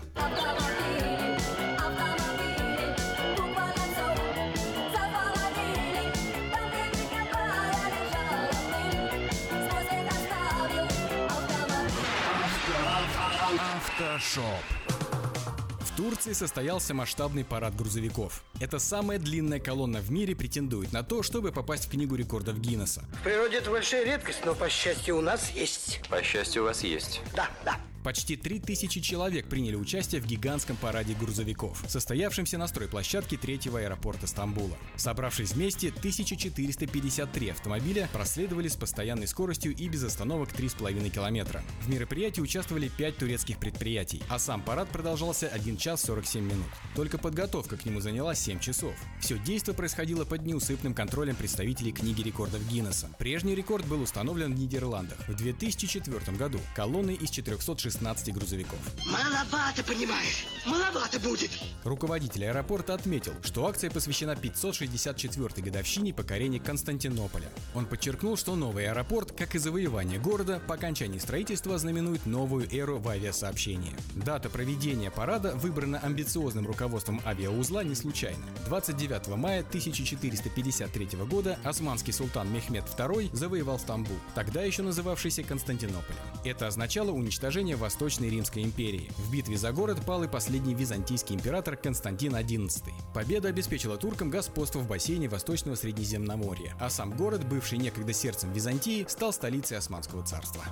Автошоп. В Турции состоялся масштабный парад грузовиков. Это самая длинная колонна в мире претендует на то, чтобы попасть в книгу рекордов Гиннесса. В природе это большая редкость, но, по счастью, у нас есть. По счастью, у вас есть. Да, да. Почти 3000 человек приняли участие в гигантском параде грузовиков, состоявшемся на стройплощадке третьего аэропорта Стамбула. Собравшись вместе, 1453 автомобиля проследовали с постоянной скоростью и без остановок 3,5 километра. В мероприятии участвовали 5 турецких предприятий, а сам парад продолжался 1 час 47 минут. Только подготовка к нему заняла 7 часов. Все действо происходило под неусыпным контролем представителей книги рекордов Гиннесса. Прежний рекорд был установлен в Нидерландах в 2004 году колонной из 416 грузовиков. Маловато, понимаешь? Маловато будет. Руководитель аэропорта отметил, что акция посвящена 564-й годовщине покорения Константинополя. Он подчеркнул, что новый аэропорт, как и завоевание города, по окончании строительства знаменует новую эру в авиасообщении. Дата проведения парада выбрана амбициозным руководством авиаузла не случайно. 29 мая 1453 года османский султан Мехмед II завоевал Стамбул, тогда еще называвшийся Константинополем. Это означало уничтожение Восточной Римской империи. В битве за город пал и последний византийский император Константин XI. Победа обеспечила туркам господство в бассейне Восточного Средиземноморья, а сам город, бывший некогда сердцем Византии, стал столицей Османского царства.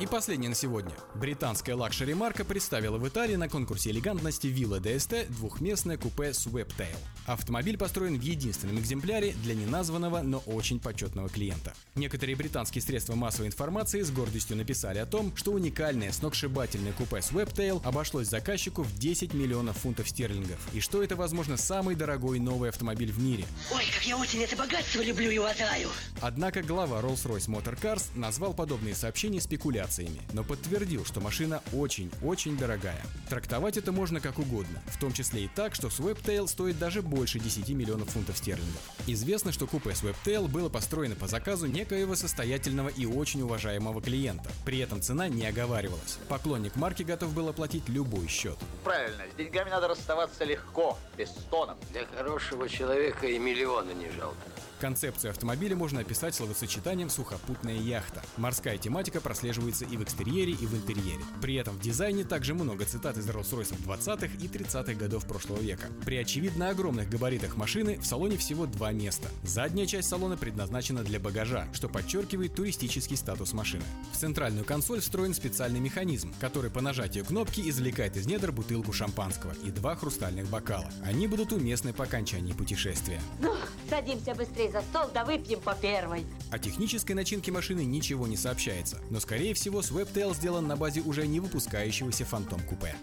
И последнее на сегодня. Британская luxury-марка представила в Италии на конкурсе элегантности Вилла д'Эсте двухместное купе Sweptail. Автомобиль построен в единственном экземпляре для неназванного, но очень почетного клиента. Некоторые британские средства массовой информации с гордостью написали о том, что уникальное сногсшибательное купе Sweptail обошлось заказчику в 10 миллионов фунтов стерлингов, и что это, возможно, самый дорогой новый автомобиль в мире. Ой, как я очень это богатство люблю и уважаю. Однако глава Rolls-Royce Motor Cars назвал подобные сообщения спекуляциями, но подтвердил, что машина очень-очень дорогая. Трактовать это можно как угодно, в том числе и так, что Sweptail стоит даже больше 10 миллионов фунтов стерлингов. Известно, что купе Sweptail было построено по заказу некоего состоятельного и очень уважаемого клиента. При этом цена не оговаривалась. Поклонник марки готов был оплатить любой счет. Правильно, с деньгами надо расставаться легко, без стонов. Для хорошего человека и миллиона не жалко. Концепцию автомобиля можно описать словосочетанием «сухопутная яхта». Морская тематика прослеживается и в экстерьере, и в интерьере. При этом в дизайне также много цитат из Rolls-Royce 20-х и 30-х годов прошлого века. При очевидно огромных габаритах машины в салоне всего два места. Задняя часть салона предназначена для багажа, что подчеркивает туристический статус машины. В центральную консоль встроен специальный механизм, который по нажатию кнопки извлекает из недр бутылку шампанского и два хрустальных бокала. Они будут уместны по окончании путешествия. Ну, садимся быстрее за стол, да выпьем по первой. О технической начинке машины ничего не сообщается, но скорее всего Sweptail сделан на базе уже не выпускающегося Phantom купе.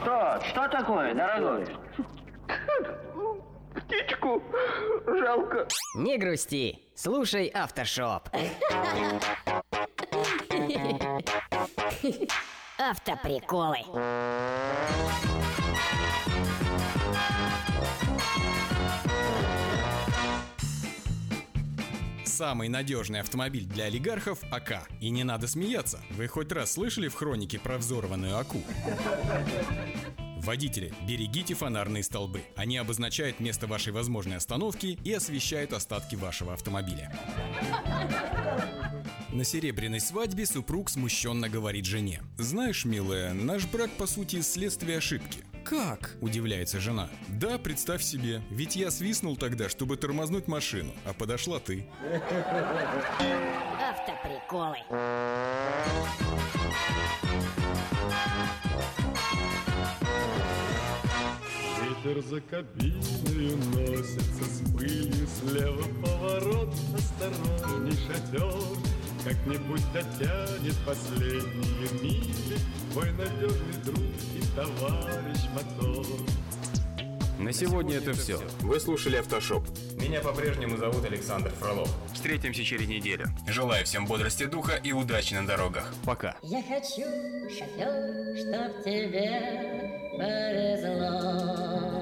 Что? Что такое, дорогой? Птичку жалко. Не грусти, слушай автошоп. Автоприколы. Самый надежный автомобиль для олигархов – АК. И не надо смеяться. Вы хоть раз слышали в хронике про взорванную АКУ? Водители, берегите фонарные столбы. Они обозначают место вашей возможной остановки и освещают остатки вашего автомобиля. На серебряной свадьбе супруг смущенно говорит жене. «Знаешь, милая, наш брак по сути следствие ошибки». «Как?» – удивляется жена. «Да, представь себе, ведь я свистнул тогда, чтобы тормознуть машину, а подошла ты». Автоприколы. Ветер за кабиною носится с пылью Слева поворот, осторожней шатер Как-нибудь дотянет последние мили Твой надежный друг и товарищ мотор На сегодня это все. Вы слушали «Автошоп». Меня по-прежнему зовут Александр Фролов. Встретимся через неделю. Желаю всем бодрости духа и удачи на дорогах. Пока. Я хочу, шофер, чтоб тебе повезло.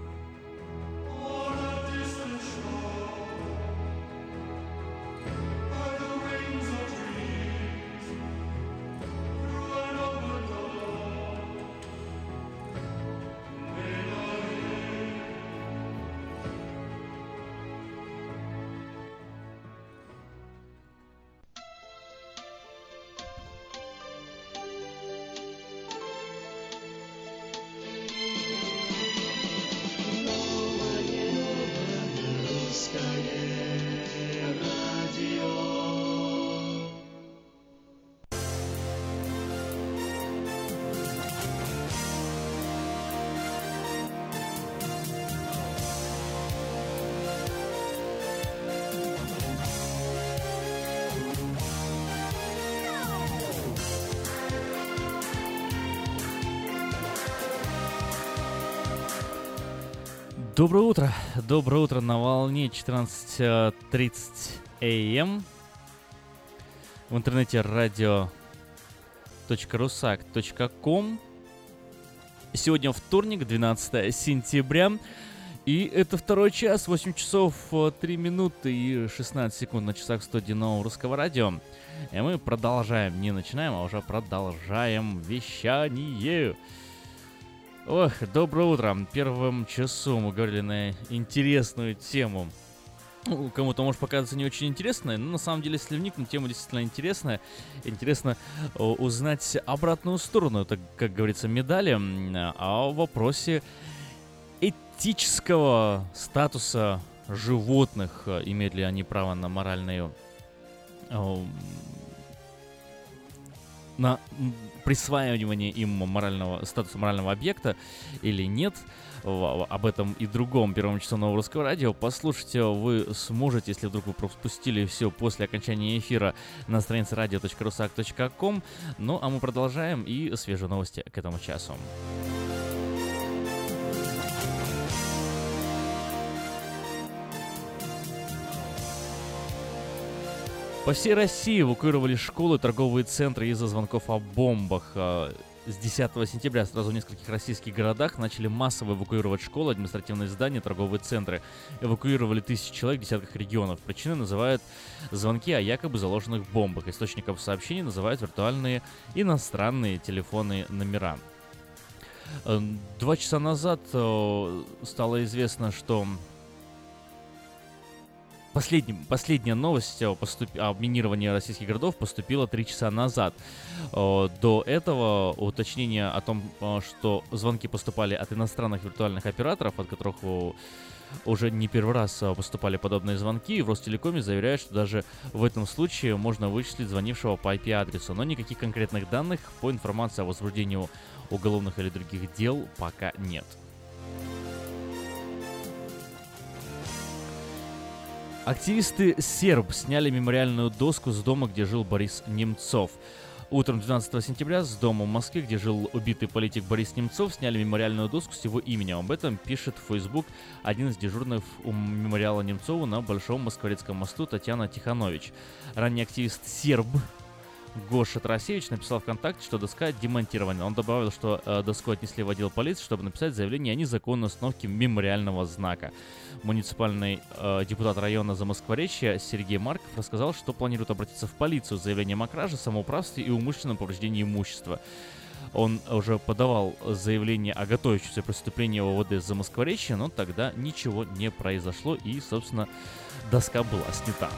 Доброе утро. Доброе утро на волне 14.30 АМ. В интернете radio.rusak.com. Сегодня вторник, 12 сентября. И это второй час, 8 часов 3 минуты и 16 секунд на часах студии нового русского радио. И мы продолжаем, не начинаем, а уже продолжаем вещание. Ох, доброе утро. Первым часу мы говорили на интересную тему. Ну, кому-то может показаться не очень интересной, но на самом деле, если вникнуть, тема действительно интересная. Интересно узнать обратную сторону, так как говорится, медали, о вопросе этического статуса животных, имеют ли они право на моральную на присваивание им морального, статуса морального объекта или нет. Об этом и другом первом часу нового русского радио. Послушайте вы сможете, если вдруг вы пропустили все после окончания эфира на странице radio.rusak.com. Ну, а мы продолжаем и свежие новости к этому часу. По всей России эвакуировали школы, торговые центры из-за звонков о бомбах. А, с 10 сентября сразу в нескольких российских городах начали массово эвакуировать школы, административные здания, торговые центры. Эвакуировали тысячи человек в десятках регионов. Причиной называют звонки о якобы заложенных бомбах. Источником сообщений называют виртуальные иностранные телефонные номера. Э, два часа назад э, стало известно, что Последний, последняя новость о, поступ... о минировании российских городов поступила три часа назад. До этого уточнение о том, что звонки поступали от иностранных виртуальных операторов, от которых уже не первый раз поступали подобные звонки, и в Ростелекоме заверяют, что даже в этом случае можно вычислить звонившего по IP-адресу, но никаких конкретных данных по информации о возбуждении уголовных или других дел пока нет. Активисты серб сняли мемориальную доску с дома, где жил Борис Немцов. Утром 12 сентября с дома в Москве, где жил убитый политик Борис Немцов, сняли мемориальную доску с его именем. Об этом пишет в Facebook один из дежурных у мемориала Немцову на Большом Москворецком мосту Татьяна Тиханович. Ранний активист серб Гоша Тарасевич написал ВКонтакте, что доска демонтирована. Он добавил, что э, доску отнесли в отдел полиции, чтобы написать заявление о незаконной установке мемориального знака. Муниципальный э, депутат района Замоскворечья Сергей Марков рассказал, что планирует обратиться в полицию с заявлением о краже, самоуправстве и умышленном повреждении имущества. Он уже подавал заявление о готовящемся преступлении ОВД за Москворечье, но тогда ничего не произошло и, собственно, доска была снята.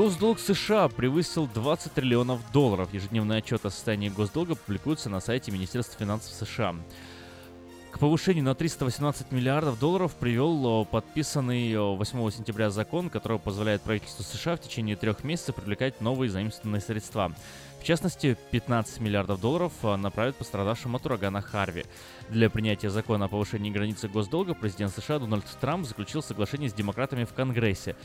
Госдолг США превысил 20 триллионов долларов. Ежедневный отчет о состоянии госдолга публикуется на сайте Министерства финансов США. К повышению на 318 миллиардов долларов привел подписанный 8 сентября закон, который позволяет правительству США в течение трех месяцев привлекать новые заимствованные средства. В частности, 15 миллиардов долларов направят пострадавшим от урагана Харви. Для принятия закона о повышении границы госдолга президент США Дональд Трамп заключил соглашение с демократами в Конгрессе.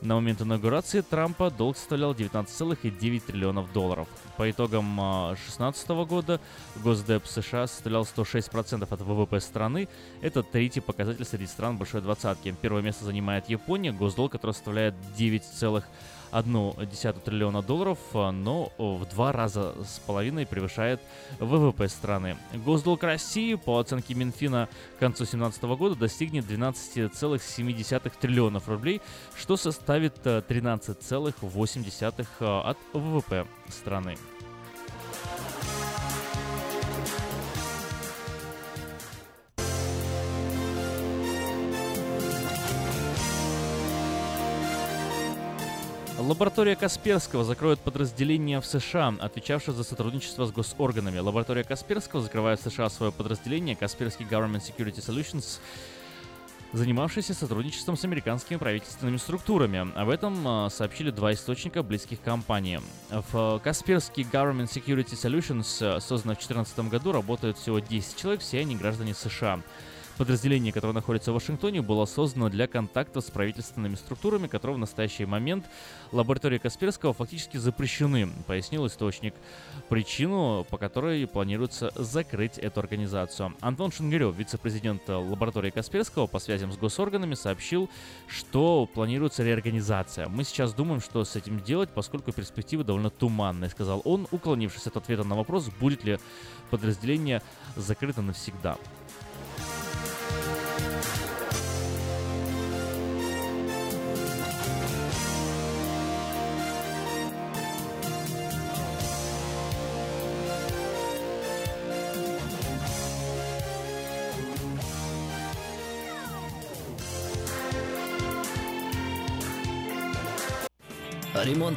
На момент инаугурации Трампа долг составлял 19,9 триллионов долларов. По итогам 2016 года Госдеп США составлял 106% от ВВП страны. Это третий показатель среди стран Большой Двадцатки. Первое место занимает Япония, госдолг, который составляет 9,1 триллиона долларов, но в два раза с половиной превышает ВВП страны. Госдолг России, по оценке Минфина, к концу 2017 года достигнет 12,7 триллионов рублей, что составит 13,8 от ВВП страны. Лаборатория Касперского закроет подразделение в США, отвечавшее за сотрудничество с госорганами. Лаборатория Касперского закрывает в США свое подразделение Касперский Government Security Solutions, занимавшийся сотрудничеством с американскими правительственными структурами. Об этом сообщили два источника близких компании. В Касперский Government Security Solutions, созданной в 2014 году, работают всего 10 человек, все они граждане США. Подразделение, которое находится в Вашингтоне, было создано для контактов с правительственными структурами, которые в настоящий момент лаборатории Касперского фактически запрещены, пояснил источник. Причину, по которой планируется закрыть эту организацию. Антон Шенгирев, вице-президент лаборатории Касперского по связям с госорганами, сообщил, что планируется реорганизация. Мы сейчас думаем, что с этим делать, поскольку перспективы довольно туманные, сказал он, уклонившись от ответа на вопрос, будет ли подразделение закрыто навсегда.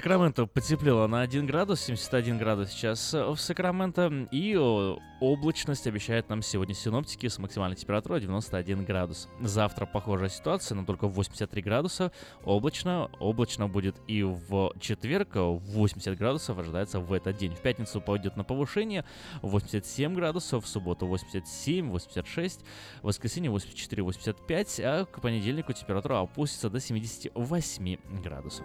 Сакраменто потеплело на 1 градус, 71 градус сейчас в Сакраменто. И облачность обещает нам сегодня синоптики с максимальной температурой 91 градус. Завтра похожая ситуация, но только 83 градуса. Облачно. Облачно будет и в четверг. 80 градусов ожидается в этот день. В пятницу пойдет на повышение 87 градусов, в субботу 87, 86, в воскресенье 84, 85, а к понедельнику температура опустится до 78 градусов.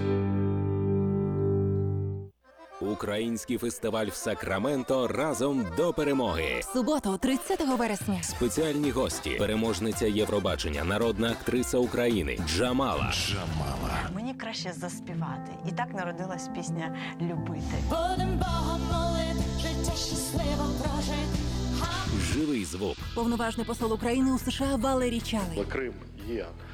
Український фестиваль в Сакраменто разом до перемоги. Суботу, 30 вересня. Спеціальні гості, переможниця Євробачення, народна актриса України Джамала. Джамала. Мені краще заспівати. І так народилась пісня Любити. Будем Богом молит, життя щасливо прожить. Живий звук. Повноважний посол України у США Валерій Чалий. Крим є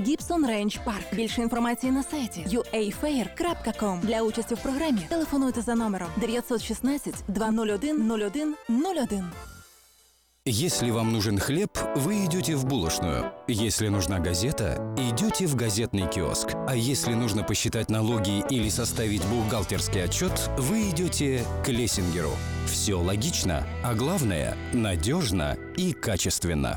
Гібсон Рейндж Парк. Більше інформації на сайті uafair.com. Для участі в програмі телефонуйте за номером 916 201 01 01. Если вам нужен хлеб, вы идете в булочную. Если нужна газета, идете в газетный киоск. А если нужно посчитать налоги или составить бухгалтерский отчет, вы идете к Лессингеру. Все логично, а главное – надежно и качественно.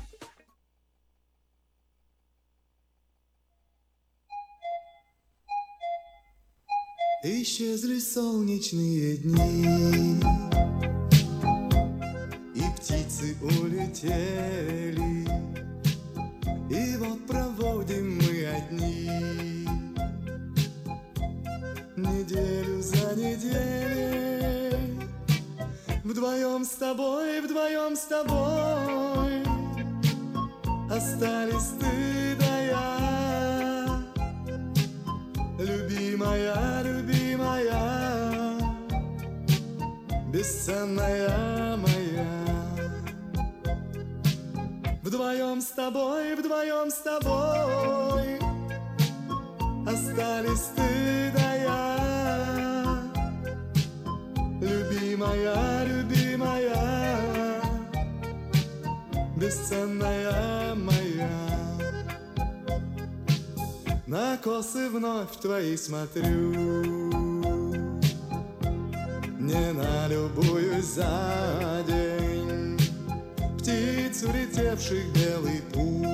Исчезли солнечные дни. И птицы улетели. И вот проводим мы одни. Неделю за неделей. Вдвоем с тобой, вдвоем с тобой. Остались ты да я Любимая, любимая Бесценная моя. Вдвоем с тобой, вдвоем с тобой Остались ты да я. Любимая, любимая Бесценная моя На косы вновь твои смотрю. Не налюбуюсь за день Птиц, улетевших белый пух.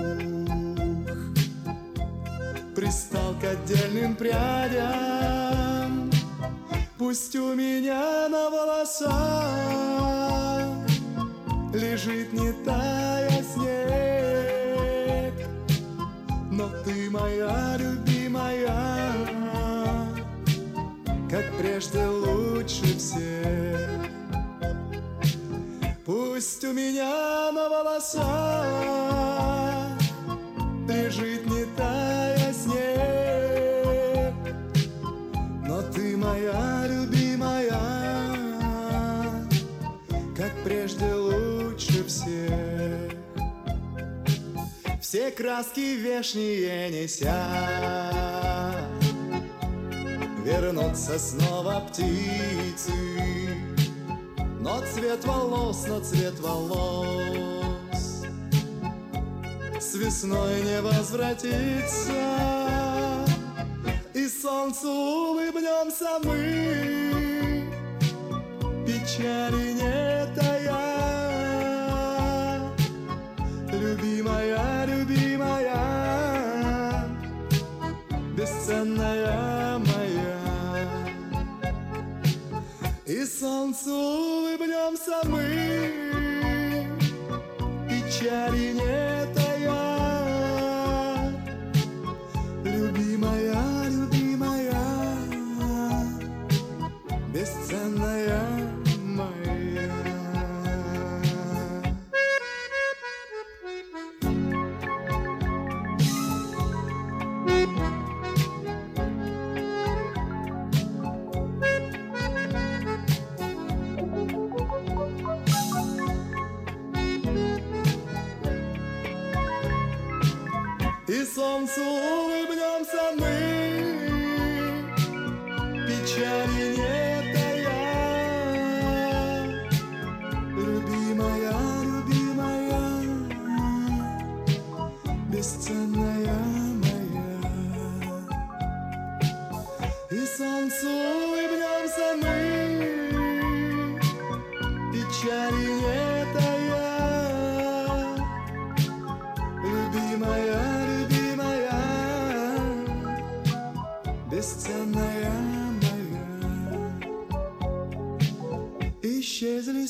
Пристал к отдельным прядям Пусть у меня на волосах Лежит не тая снег но ты моя любимая Как прежде лучше всех. Пусть у меня на волосах Лежит не тая снег Но ты моя Все краски вешние неся, вернутся снова птицы, но цвет волос, но цвет волос С весной не возвратится. И солнцу улыбнемся мы. Печали не тая. Любимая, солнцу улыбнемся мы Печали не И солнцу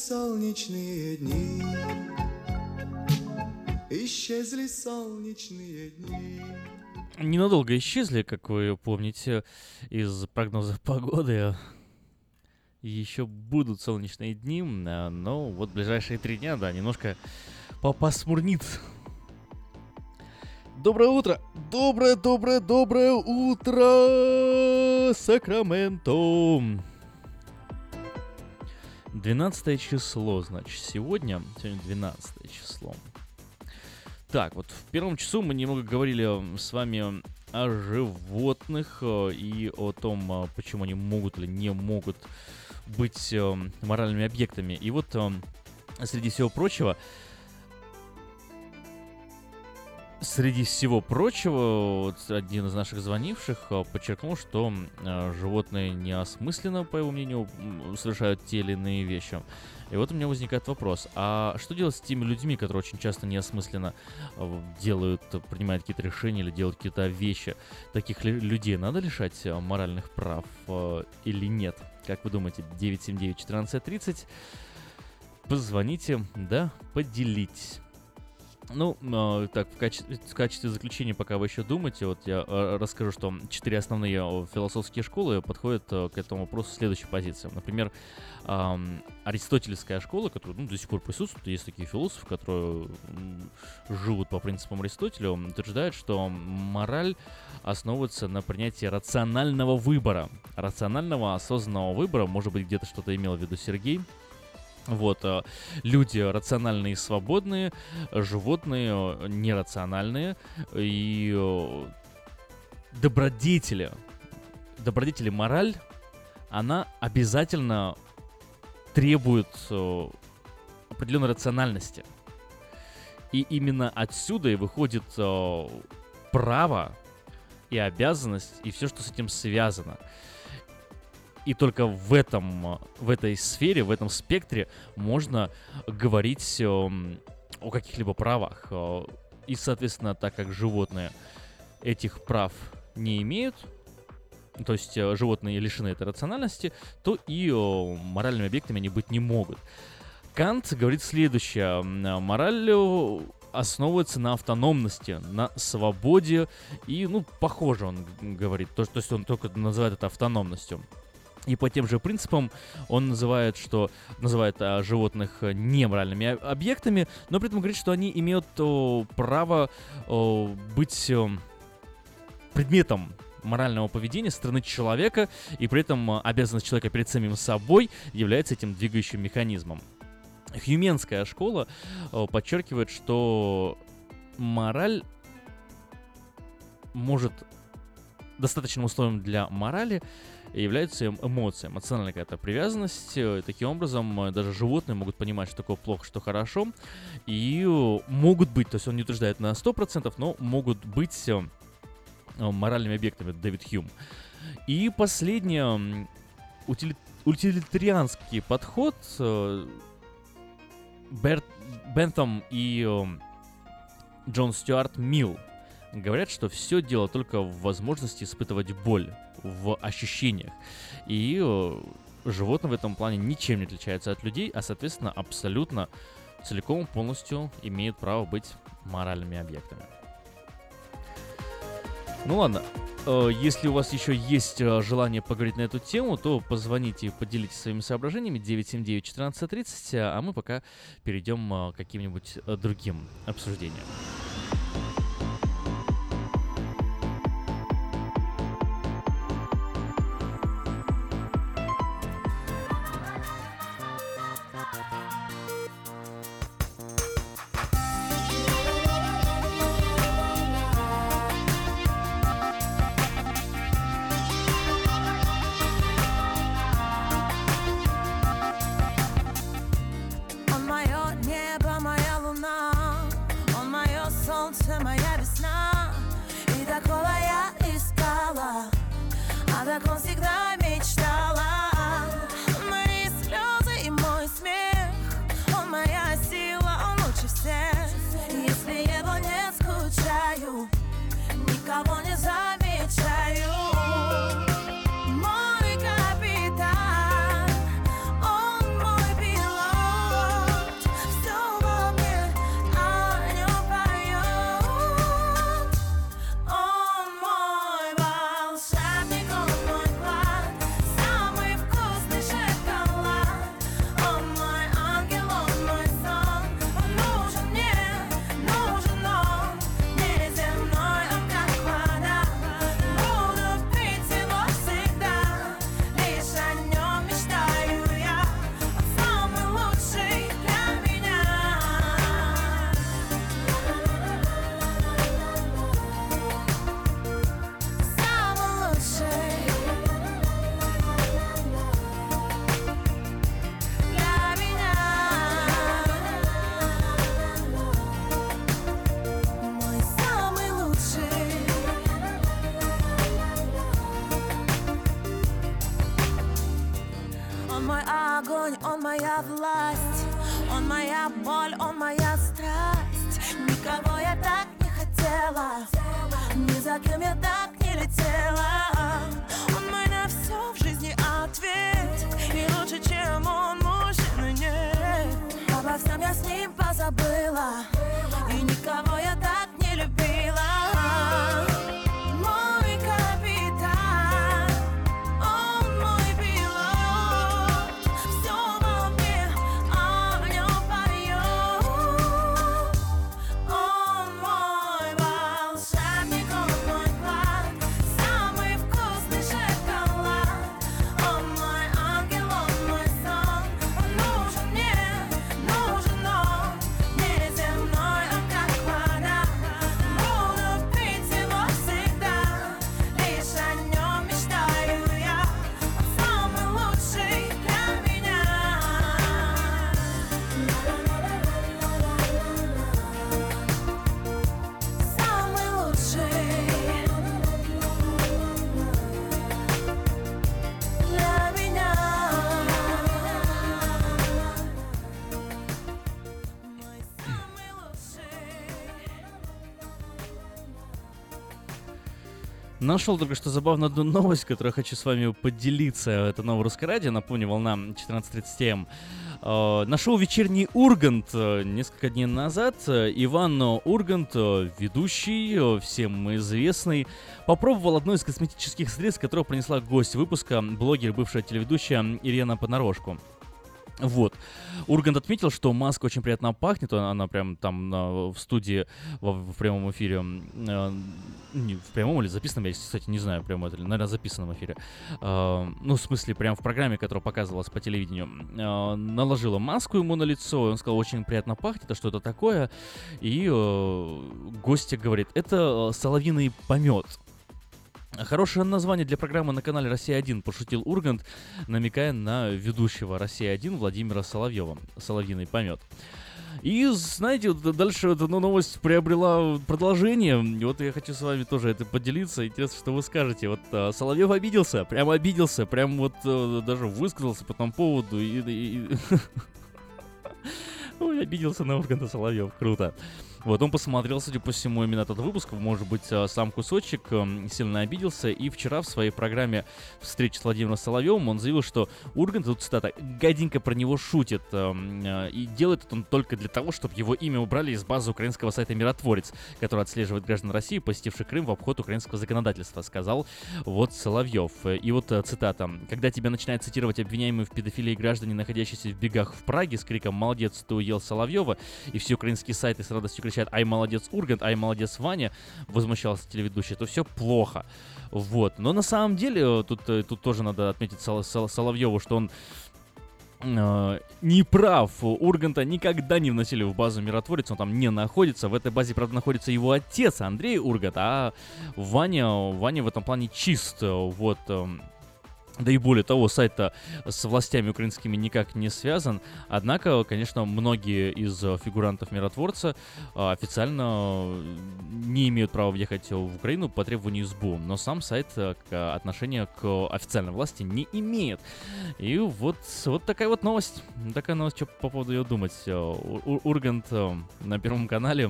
солнечные дни, исчезли солнечные дни. Ненадолго исчезли, как вы помните, из прогноза погоды. Еще будут солнечные дни, а, но вот ближайшие три дня, да, немножко попасмурнит. Доброе утро! Доброе, доброе, доброе утро, Сакраменто! 12 число, значит, сегодня. Сегодня 12 число. Так, вот в первом часу мы немного говорили с вами о животных э, и о том, э, почему они могут или не могут быть э, моральными объектами. И вот э, среди всего прочего, Среди всего прочего, вот один из наших звонивших э, подчеркнул, что э, животные неосмысленно, по его мнению, совершают те или иные вещи. И вот у меня возникает вопрос, а что делать с теми людьми, которые очень часто неосмысленно э, делают, принимают какие-то решения или делают какие-то вещи? Таких людей надо лишать моральных прав или нет? Как вы думаете, 979-1430? Позвоните, да, поделитесь. Ну, э, так, в, качестве, в качестве заключения, пока вы еще думаете, вот я э, расскажу, что четыре основные философские школы подходят э, к этому вопросу следующей позиции. Например, ам, аристотельская школа, которая ну, до сих пор присутствует, есть такие философы, которые живут по принципам Аристотеля, утверждают, что мораль основывается на принятии рационального выбора. Рационального, осознанного выбора, может быть, где-то что-то имел в виду Сергей, вот, э, люди рациональные и свободные, животные э, нерациональные и э, добродетели. Добродетели мораль, она обязательно требует определенной рациональности. И именно отсюда и выходит право и обязанность, и все, что с этим связано. И только в этом, в этой сфере, в этом спектре можно говорить эм, о каких-либо правах. Э, И, соответственно, так как животные этих прав не имеют, то есть э, животные лишены этой рациональности, то и э, моральными объектами они быть не могут. Кант говорит следующее. Мораль основывается на автономности, на свободе и, ну, похоже он говорит, то, то есть он только называет это автономностью. И по тем же принципам он называет, что называет а, животных э, неморальными объектами, но при этом говорит, что они имеют о, право о, быть о, предметом морального поведения со стороны человека, и при этом а, обязанность человека перед самим собой является этим двигающим механизмом. Хьюменская школа о, подчеркивает, что мораль может достаточным условием для морали является эмоция, эмоциональная какая-то привязанность. Э, таким образом, э, даже животные могут понимать, что такое плохо, что хорошо. И э, могут быть, то есть он не утверждает на 100%, но могут быть моральными объектами, Дэвид Хьюм. И последнее, утили, утилитарианский подход Берт, Бентом и Джон Стюарт Милл говорят, что все дело только в возможности испытывать боль в ощущениях. И э, животные в этом плане ничем не отличаются от людей, а, соответственно, абсолютно целиком полностью имеют право быть моральными объектами. Ну ладно, э, если у вас еще есть э, желание поговорить на эту тему, то позвоните и поделитесь своими соображениями 979-1430, а мы пока перейдем к каким-нибудь другим обсуждениям. ball on my Нашел только что забавно одну новость, которую хочу с вами поделиться. Это новое русское радио, напомню, волна 14.30 М. Э, на шоу «Вечерний Ургант» э, несколько дней назад э, Иван Ургант, ведущий, всем известный, попробовал одно из косметических средств, которое принесла гость выпуска, блогер, бывшая телеведущая Ирина Понарошку. Вот. Ургант отметил, что маска очень приятно пахнет. Она, она прям там в студии в, в прямом эфире. Э, не, в прямом или записанном, я, кстати, не знаю, прямо это, наверное, записанном эфире. Э, ну, в смысле, прям в программе, которая показывалась по телевидению. Э, наложила маску ему на лицо. Он сказал, очень приятно пахнет, а это такое? И э, гостья говорит, это э, соловиный помет. Хорошее название для программы на канале «Россия-1», пошутил Ургант, намекая на ведущего «Россия-1» Владимира Соловьева. Соловьиный помет. И, знаете, дальше эта новость приобрела продолжение. И вот я хочу с вами тоже это поделиться. Интересно, что вы скажете. Вот а, Соловьев обиделся, прям обиделся, прям вот а, даже высказался по тому поводу. И, и... Ой, обиделся на Урганта Соловьев. Круто. Вот он посмотрел, судя по всему, именно этот выпуск, может быть, а, сам кусочек, эм, сильно обиделся, и вчера в своей программе встречи с Владимиром Соловьевым он заявил, что Ургант, тут цитата, гаденько про него шутит, эм, э, и делает это он только для того, чтобы его имя убрали из базы украинского сайта «Миротворец», который отслеживает граждан России, посетивших Крым в обход украинского законодательства, сказал вот Соловьев. И вот э, цитата. «Когда тебя начинают цитировать обвиняемые в педофилии граждане, находящиеся в бегах в Праге, с криком «Молодец, ты уел Соловьева», и все украинские сайты с радостью кричат кричат «Ай, молодец, Ургант», «Ай, молодец, Ваня», возмущался телеведущий, то все плохо. Вот. Но на самом деле, э, тут, э, тут тоже надо отметить Сол Сол Соловьеву, что он э, не прав. Урганта никогда не вносили в базу миротворец, он там не находится. В этой базе, правда, находится его отец Андрей Ургант, а Ваня, Ваня в этом плане чист. Вот. Э, да и более того, сайт-то с властями украинскими никак не связан. Однако, конечно, многие из фигурантов миротворца а, официально не имеют права въехать в Украину по требованию СБУ. Но сам сайт э, отношения к официальной власти не имеет. И вот, вот такая вот новость. Такая новость, что по поводу ее думать. Э, Ургант э, на Первом канале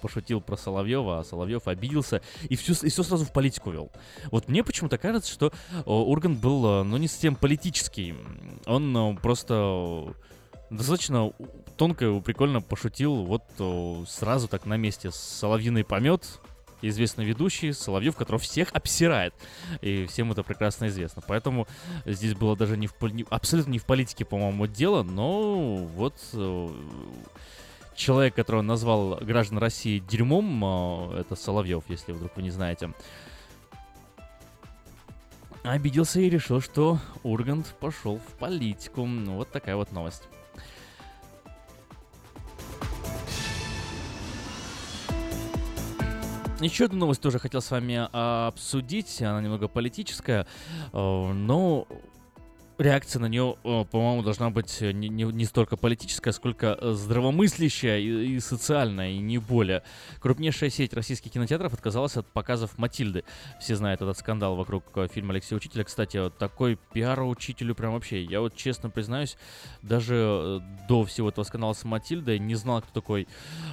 пошутил про Соловьева, а Соловьев обиделся и все, и все сразу в политику вел. Вот мне почему-то кажется, что Ургант был ну, не совсем политический. Он ну, просто достаточно тонко и прикольно пошутил вот сразу так на месте. Соловьиный помет, известный ведущий, Соловьев, которого всех обсирает. И всем это прекрасно известно. Поэтому здесь было даже не в, абсолютно не в политике, по-моему, дело, но вот человек, которого назвал граждан России дерьмом, это Соловьев, если вдруг вы не знаете обиделся и решил, что Ургант пошел в политику. Вот такая вот новость. Еще одну новость тоже хотел с вами а, обсудить. Она немного политическая, а, но реакция на нее, по-моему, должна быть не, не, не столько политическая, сколько э, здравомыслящая и, и социальная, и не более. Крупнейшая сеть российских кинотеатров отказалась от показов «Матильды». Все знают этот скандал вокруг э, фильма Алексея Учителя. Кстати, такой пиар учителю прям вообще. Я вот честно признаюсь, даже э, до всего этого скандала с Матильдой не знал, кто такой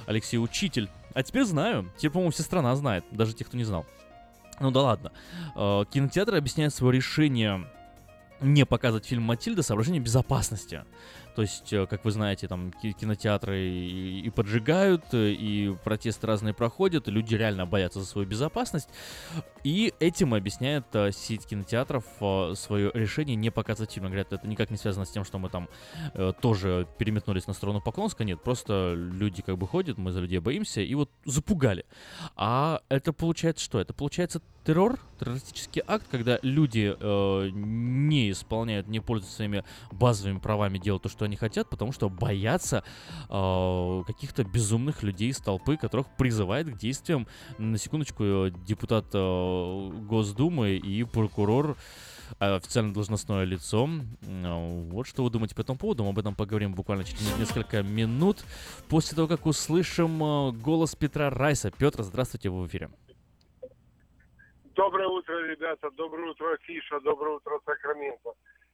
Алексей Учитель. А теперь знаю. Теперь, по-моему, вся страна знает, даже те, кто не знал. Ну да ладно. Кинотеатры объясняют свое решение не показывать фильм «Матильда» соображение безопасности. То есть, э, как вы знаете, там кинотеатры и, и поджигают, э, и протесты разные проходят, и люди реально боятся за свою безопасность. И этим объясняет э, сеть кинотеатров свое решение не показывать фильм. Говорят, это никак не связано с тем, что мы там тоже переметнулись на сторону Поклонска. Нет, просто люди как бы ходят, мы за людей боимся, и вот запугали. А это получается что? Это получается террор, террористический акт, когда люди э, не исполняют, не пользуются своими базовыми правами, делают то, что они хотят, потому что боятся э, каких-то безумных людей из толпы, которых призывает к действиям, на секундочку, э, депутат э, Госдумы и прокурор э, официально должностное лицо. Э, вот что вы думаете по этому поводу. Мы об этом поговорим буквально через несколько минут. После того, как услышим голос Петра Райса. Петр, здравствуйте, вы в эфире. Доброе утро, ребята. Доброе утро, Фиша. Доброе утро, Сакраменто.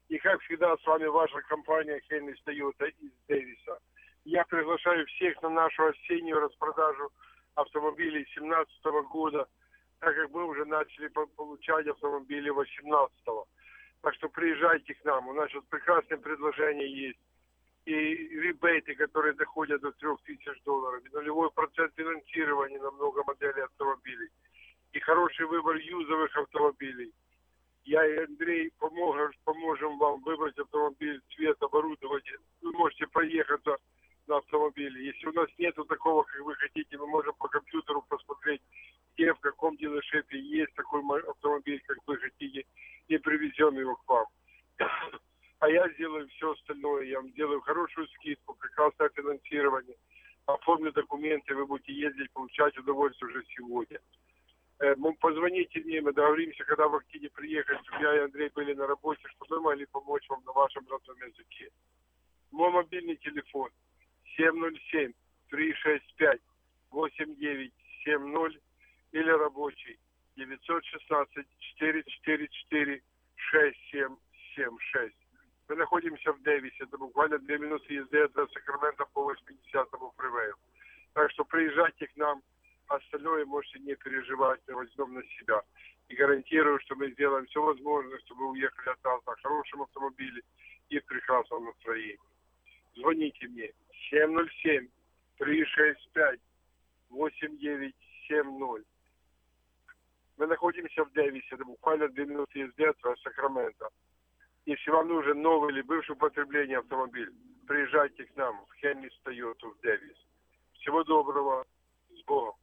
И как всегда, с вами ваша компания Хеннис Тойота из Дэвиса. Я приглашаю всех на нашу осеннюю распродажу автомобилей 2017 года, так как мы уже начали получать автомобили 2018. Так что приезжайте к нам. У нас сейчас прекрасное предложение есть. и ребейты, которые доходят до 3000 долларов, и нулевой процент финансирования на много моделей автомобилей, и хороший выбор юзовых автомобилей. Я и Андрей поможем, поможем вам выбрать автомобиль, цвет, оборудование. Вы можете проехаться на автомобиле. Если у нас нету такого, как вы хотите, мы можем по компьютеру посмотреть, где, в каком дилершипе есть такой автомобиль, как вы хотите, и привезем его к вам. А я сделаю все остальное. Я вам сделаю хорошую скидку, прекрасное финансирование. Оформлю документы, вы будете ездить, получать удовольствие уже сегодня. Э, позвоните мне, мы договоримся, когда вы хотите приехать, чтобы я и Андрей были на работе, чтобы мы могли помочь вам на вашем родном языке. Мой мобильный телефон 707 365 8970 или рабочий 916 444 6776. Мы находимся в Дэвисе, это буквально две минуты езды от Сакрамента по 80-му фривею. Так что приезжайте к нам, остальное можете не переживать, мы возьмем на себя. И гарантирую, что мы сделаем все возможное, чтобы вы уехали от нас на хорошем автомобиле и в прекрасном настроении. Звоните мне 707 365 8970. Мы находимся в Дэвисе, это буквально две минуты езды от Сакрамента. Если вам нужен новый или бывший употребление автомобиль, приезжайте к нам в Хеннис Тойоту в Дэвис. Всего доброго, с Богом.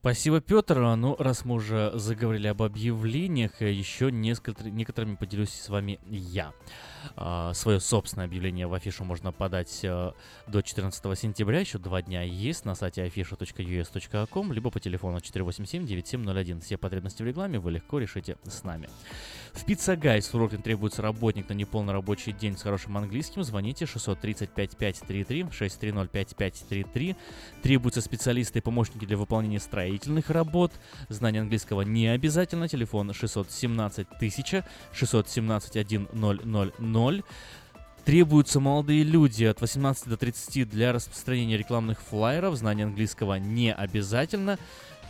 Спасибо, Петр. Ну, раз мы уже заговорили об объявлениях, э, еще несколько, некоторыми поделюсь с вами я. А, свое собственное объявление в афишу можно подать а, до 14 сентября, еще два дня есть на сайте afisha.us.com, либо по телефону 487-9701. Все потребности в рекламе вы легко решите с нами. В Pizza Guys в Бруклин требуется работник на неполный рабочий день с хорошим английским. Звоните 630 5533 630 5533. Требуются специалисты и помощники для выполнения строительных работ. Знание английского не обязательно. Телефон 617 1000 617 100 Требуются молодые люди от 18 до 30 для распространения рекламных флайеров. Знание английского не обязательно.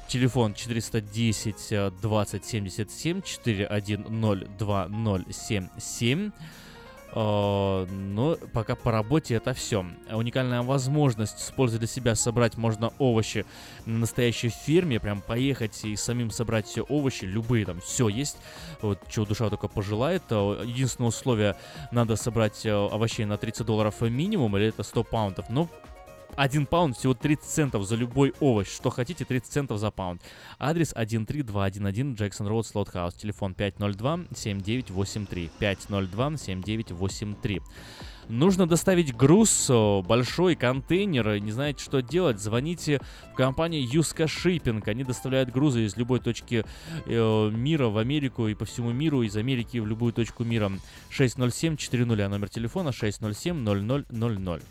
Телефон 410 20 77 410 2077. Но пока по работе это все. Уникальная возможность использовать для себя собрать можно овощи на настоящей ферме, прям поехать и самим собрать все овощи, любые там, все есть, вот чего душа только пожелает. А, единственное условие, надо собрать э, овощей на 30 долларов минимум, или это 100 паунтов, но 1 паунд всего 30 центов за любой овощ. Что хотите, 30 центов за паунд. Адрес 13211 Джексон Роуд Слот Хаус. Телефон 502-7983. 502-7983. Нужно доставить груз, большой контейнер, не знаете, что делать, звоните в компанию Юска Shipping. Они доставляют грузы из любой точки э, мира в Америку и по всему миру, из Америки в любую точку мира. 607-400, номер телефона 607-0000.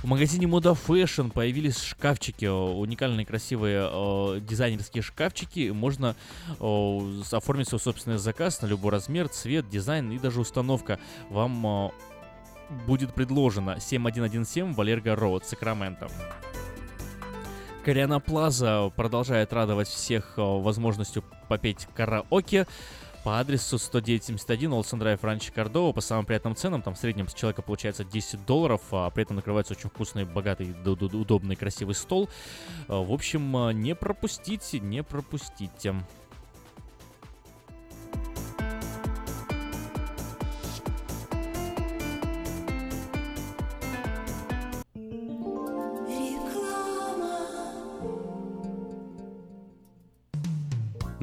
В магазине Мода Fashion появились шкафчики, уникальные красивые э, дизайнерские шкафчики. Можно э, оформить свой собственный заказ на любой размер, цвет, дизайн и даже установка. Вам э, будет предложено 7117 Валерго Роуд, Сакраменто. Кориана Плаза продолжает радовать всех возможностью попеть караоке по адресу 10971 Олсен Драйв Ранчо Кордова по самым приятным ценам. Там в среднем с человека получается 10 долларов, а при этом накрывается очень вкусный, богатый, удобный, красивый стол. А, в общем, а, не пропустите, не пропустите.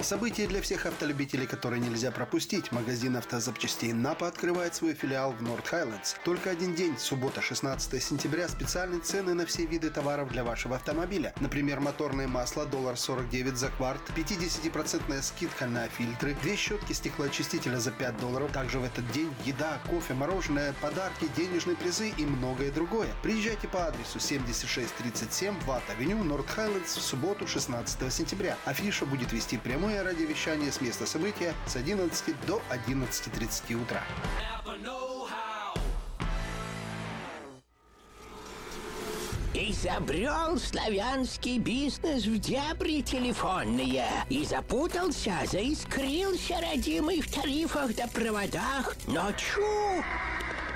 Событие для всех автолюбителей, которое нельзя пропустить. Магазин автозапчастей «Напа» открывает свой филиал в Норт Хайлендс. Только один день, суббота, 16 сентября, специальные цены на все виды товаров для вашего автомобиля. Например, моторное масло доллар 49 за кварт, 50% скидка на фильтры, две щетки стеклоочистителя за 5 долларов. Также в этот день еда, кофе, мороженое, подарки, денежные призы и многое другое. Приезжайте по адресу 7637 Ватт-авеню, Норт Хайлендс в субботу, 16 сентября. Афиша будет вести прямое радиовещание с места события с 11 до 11.30 утра. Изобрел славянский бизнес в дебри телефонные и запутался, заискрился родимый в тарифах да проводах. Но чу!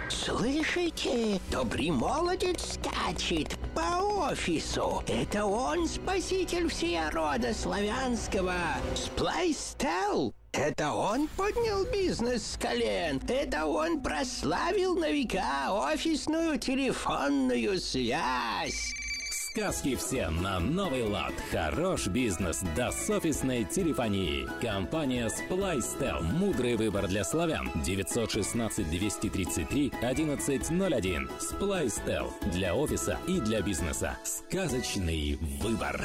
Слышите? Добрый молодец скачет по офису. Это он спаситель всея рода славянского. Сплайстел. Это он поднял бизнес с колен. Это он прославил на века офисную телефонную связь. Сказки все на новый лад. Хорош бизнес до офисной телефонии. Компания Splystel. Мудрый выбор для славян. 916-233-1101. Splystel. Для офиса и для бизнеса. Сказочный выбор.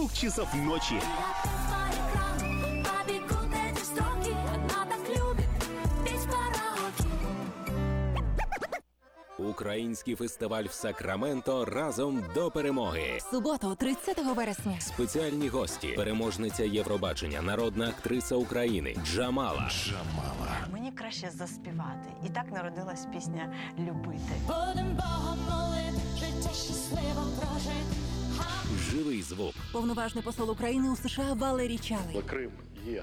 часов ночи. Український фестиваль в Сакраменто разом до перемоги. Суботу, 30 вересня. Спеціальні гості, переможниця Євробачення, народна актриса України Джамала. Джамала. Мені краще заспівати. І так народилась пісня Любити. Будем Богом молити, життя щасливо прожити. Живий звук. Повноважний посол України у США Валерій Чалий. Крим є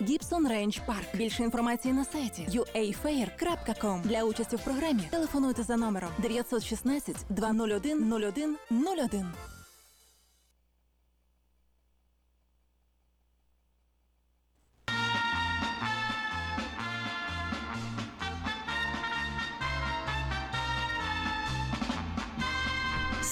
Гібсон Рейндж Парк. Більше інформації на сайті uafair.com. Для участі в програмі телефонуйте за номером 916 201 01 01.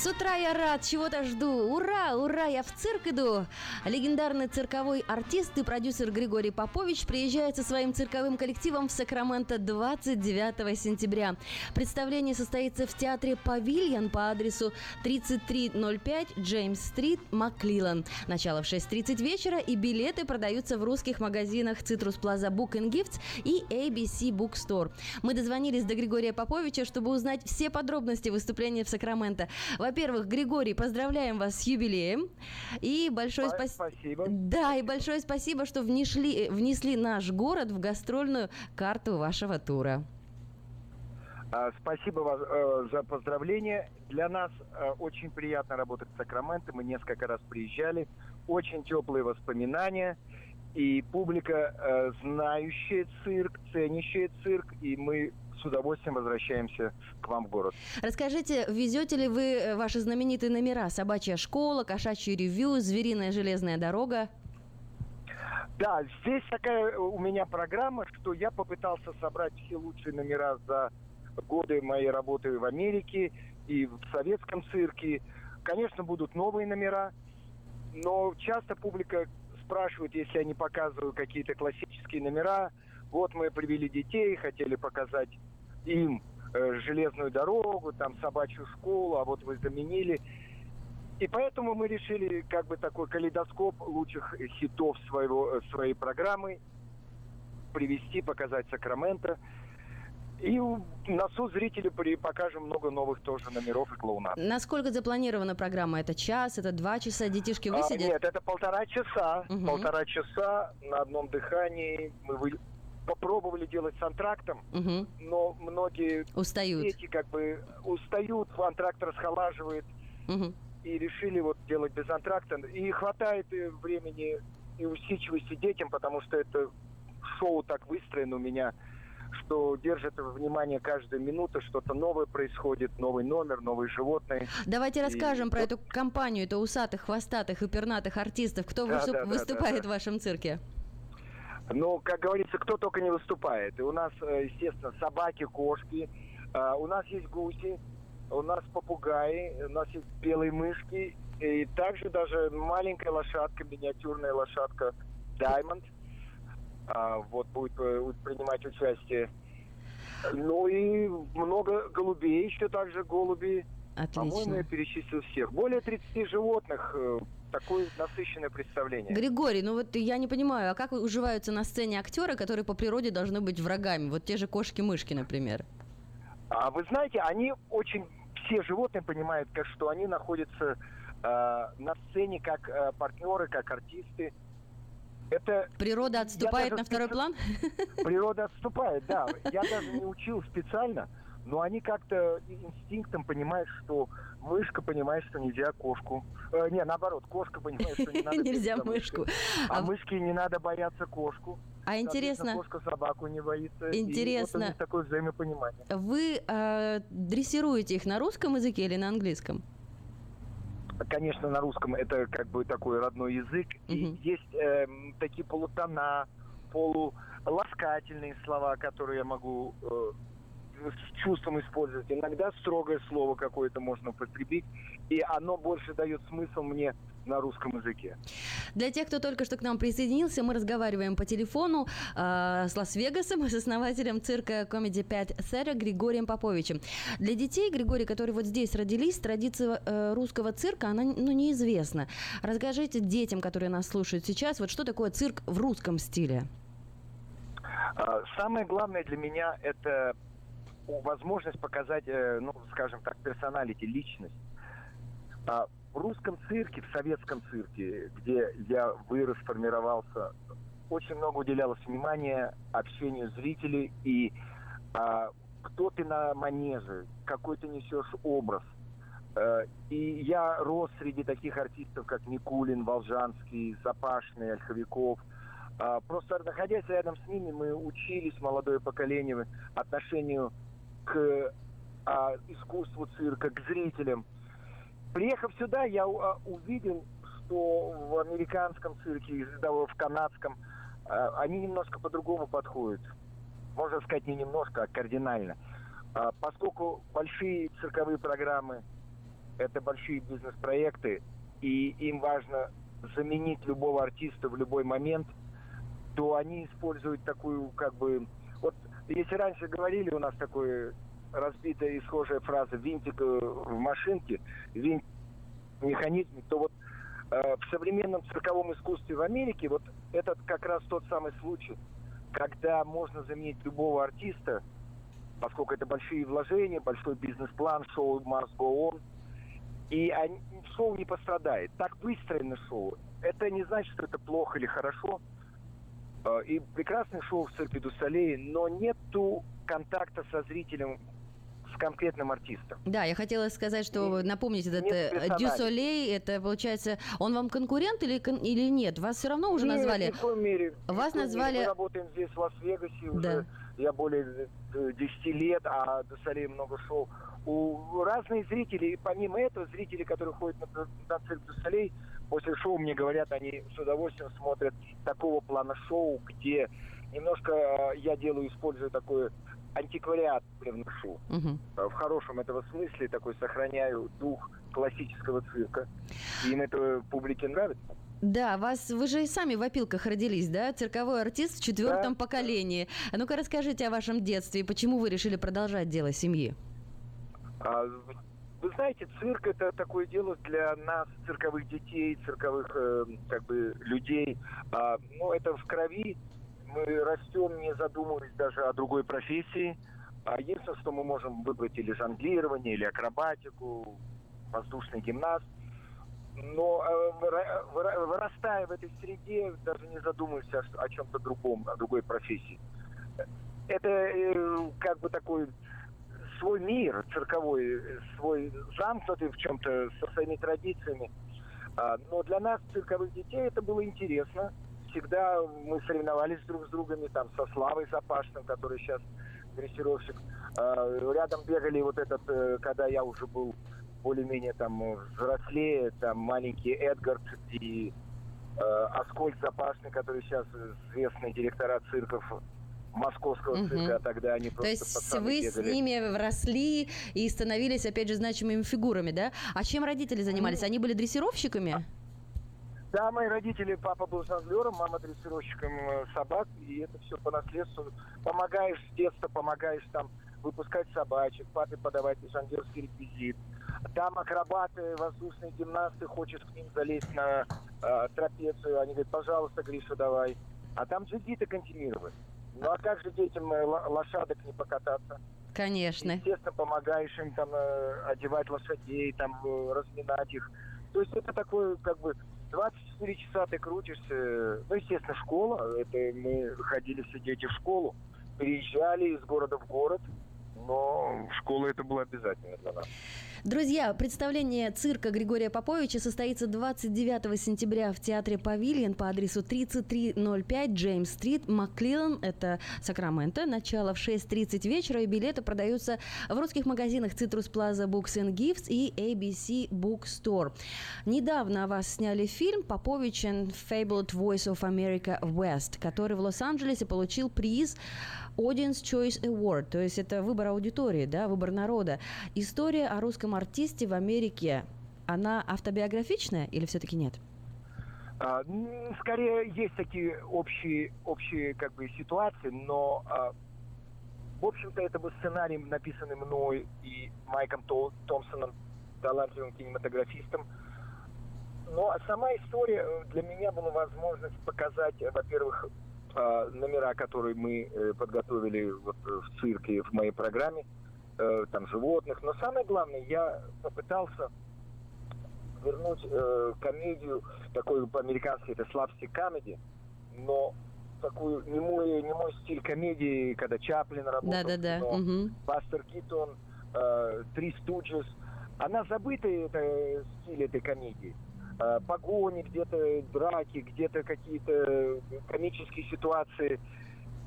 С утра я рад, чего-то жду. Ура, ура, я в цирк иду. Легендарный цирковой артист и продюсер Григорий Попович приезжает со своим цирковым коллективом в Сакраменто 29 сентября. Представление состоится в театре «Павильон» по адресу 3305 Джеймс-стрит, Маклилан. Начало в 6.30 вечера и билеты продаются в русских магазинах Citrus Plaza Book and Gifts и ABC Bookstore. Мы дозвонились до Григория Поповича, чтобы узнать все подробности выступления в Сакраменто. Во-первых, Григорий, поздравляем вас с юбилеем. И большое спас- Спасибо. Да, и большое спасибо, что внесли, внесли наш город в гастрольную карту вашего тура. А, Спасибо вас, э, за поздравления. Для нас э, очень приятно работать в Сакраменто. Мы несколько раз приезжали. Очень теплые воспоминания. И публика, э, знающая цирк, ценящая цирк. И мы с удовольствием возвращаемся к вам в город. Расскажите, везете ли вы э, ваши знаменитые номера? Собачья школа, кошачий ревью, звериная железная дорога? Да, здесь такая у меня программа, что я попытался собрать все лучшие номера за годы моей работы в Америке и в советском цирке. Конечно, будут новые номера, но часто публика спрашивает, если я не показываю какие-то классические номера. Вот мы привели детей, хотели показать им э, железную дорогу, там собачью школу, а вот вы заменили. И поэтому мы решили как бы такой калейдоскоп лучших хитов своего, э, своей программы привести, показать Сакраменто. И на суд зрителю при- покажем много новых тоже номеров и клоунат. Насколько запланирована программа? Это час, это два часа? Детишки А, высидят? нет, это полтора часа. Мгм. Полтора часа на одном дыхании. Мы вы- попробовали делать с антрактом, Мгм. но многие Устают. дети как бы устают, антракт расхолаживает. Мгм. И решили вот делать без антракта. И хватает времени и усидчивости детям, потому что это шоу так выстроено у меня, что держит внимание каждую минуту, что-то новое происходит, новый номер, новые животные. Давайте И расскажем про эту компанию, это усатых, хвостатых и пернатых артистов. Кто Да, выступ- да, да, выступает да, в вашем цирке? Ну, как говорится, кто только не выступает. И у нас, э, естественно, собаки, кошки, а, у нас есть гуси, у нас попугаи, у нас есть белые мышки, и также даже маленькая лошадка, миниатюрная лошадка Diamond, а, вот будет э, принимать участие. Ну и много голубей, еще также голуби. По-моему, Отлично. я перечислил всех. Более 30 животных. Такое насыщенное представление. Григорий, ну вот я не понимаю, а как уживаются на сцене актеры, которые по природе должны быть врагами? Вот те же кошки-мышки, например. А вы знаете, они очень все животные понимают, как что они находятся э, на сцене как э, партнеры, как артисты. Это Природа отступает даже на второй план? природа отступает, да. Я даже не учил специально, но они как-то инстинктом понимают, что мышка понимает, что нельзя кошку. Э, не, наоборот, кошка понимает, что не надо Нельзя мышку. А, А мышке не надо бояться кошку. А интересно, Кошка собаку не боится. И Интересно. вот у них такое взаимопонимание. вы э, дрессируете их на русском языке или на английском? Конечно, на русском это как бы такой родной язык. И есть эм, такие полутона, полуласкательные слова, которые я могу э, с чувством использовать. Иногда строгое слово какое-то можно употребить, и оно больше дает смысл мне на русском языке. Для тех, кто только что к нам присоединился, мы разговариваем по телефону э, с Лас-Вегасом с основателем цирка Comedy 5 Сэра Григорием Поповичем. Для детей, Григорий, которые вот здесь родились, традиция э, русского цирка, она ну, неизвестна. Расскажите детям, которые нас слушают сейчас, вот что такое цирк в русском стиле? А, Самое главное для меня это возможность показать, э, ну, скажем так, персоналити, личность. А В русском цирке, в советском цирке, где я вырос, формировался, очень много уделялось внимания общению зрителей и а, кто ты на манеже, какой ты несешь образ. Э, И я рос среди таких артистов, как Никулин, Волжанский, Запашный, Ольховиков. А, Просто находясь рядом с ними, мы учились, молодое поколение, отношению к а, искусству цирка, к зрителям. Приехав сюда, я а, увидел, что в американском цирке, да, в канадском, а, они немножко по-другому подходят. Можно сказать, не немножко, а кардинально. А, Поскольку большие цирковые программы – это большие бизнес-проекты, и им важно заменить любого артиста в любой момент, то они используют такую, как бы... Если раньше говорили, у нас такое разбитая и схожая фраза «винтик э, в машинке», «винтик в механизме», то вот э, в современном цирковом искусстве в Америке вот этот как раз тот самый случай, когда можно заменить любого артиста, поскольку это большие вложения, большой бизнес-план, шоу must go on, и они- шоу не пострадает. Так выстроено шоу. Это не значит, что это плохо или хорошо. Э, И прекрасное шоу в цирке Дусалей, но нету контакта со зрителем, с конкретным артистом. Да, я хотела сказать, что напомнить этот э. Дюсолей, это получается, он вам конкурент или, или нет? Вас все равно уже Нет, назвали? ни в коем мере. Вас коем мере. назвали- Мы работаем здесь, в Лас-Вегасе, Да. уже я более э, 10 лет, а до Солей много шоу. У разные зрители, и помимо этого, зрители, которые ходят на, на цирк до Солей, после шоу мне говорят, они с удовольствием смотрят такого плана шоу, где немножко э, я делаю, использую такой антиквариат привношу. Мгм. Э, В хорошем этого смысле такой сохраняю дух классического цирка. Им это публике нравится. Да, вас вы же и сами в опилках родились, да? Цирковой артист в четвертом поколении. А ну-ка расскажите о вашем детстве и почему вы решили продолжать дело семьи? А, Вы знаете, цирк это такое дело для нас, цирковых детей, цирковых э, как бы людей. А, ну, это в крови. Мы растем, не задумываясь даже о другой профессии. А единственное, что мы можем выбрать или жонглирование, или акробатику, воздушный гимнаст. Но э, выра- выра- вырастая в этой среде, даже не задумываешься о, чем-то другом, о другой профессии. Это э, как бы такой свой мир цирковой, свой замкнутый в чем-то со своими традициями. А, Но для нас, цирковых детей, это было интересно. Всегда мы соревновались друг с другом, там, со Славой Запашным, который сейчас дрессировщик. А, Рядом бегали вот этот, э, когда я уже был более-менее там э, взрослее, там маленький Эдгард и э, Аскольд Запашный, который сейчас известный директора цирков московского Мгм. цирка, а тогда они То просто есть пацаны вы с бегали. ними росли и становились, опять же, значимыми фигурами, да? А чем родители занимались? Они были дрессировщиками? Да, мои родители, папа был жонглером, мама дрессировщиком э, собак, и это все по наследству. Помогаешь с детства, помогаешь там выпускать собачек, папе подавать жонглерский реквизит. Там акробаты, воздушные гимнасты, хочешь к ним залезть на э, трапецию, они говорят, пожалуйста, Гриша, давай. А там джигиты континировать. Ну а как же детям э, ло- лошадок не покататься? Конечно. Естественно, помогаешь им там э, одевать лошадей, там э, разминать их. То есть это такое, как бы, 24 часа ты крутишься. Ну, естественно, школа. Это мы ходили все дети в школу, переезжали из города в город. Но школа это было обязательно для нас. Друзья, представление цирка Григория Поповича состоится 29 сентября в театре «Павильон» по адресу 3305 Джеймс-стрит, Маклилан, это Сакраменто. Начало в 6.30 вечера, и билеты продаются в русских магазинах Citrus Plaza Books and Gifts и ABC Bookstore. Недавно о вас сняли фильм «Попович and Fabled Voice of America West», который в Лос-Анджелесе получил приз Audience Choice Award, то есть это выбор аудитории, да, выбор народа. История о русском артисте в Америке, она автобиографичная или все-таки нет? А, скорее, есть такие общие, общие как бы ситуации, но а, в общем-то это был сценарий, написанный мной и Майком Тол- Томпсоном, талантливым кинематографистом. Но а сама история э, для меня была возможность показать, во-первых, а, номера, которые мы э, подготовили вот, э, в цирке, в моей программе, э, там животных. Но самое главное, я попытался вернуть э, комедию, такой по-американски это слабстик комедии, но такую немой, немой стиль комедии, когда Чаплин работал в Да-да-да. кино, мгм. Бастер Китон, э, Три Студжес. Она забыта, это стиль этой комедии. Э, погони, где-то драки, где-то какие-то комические ситуации.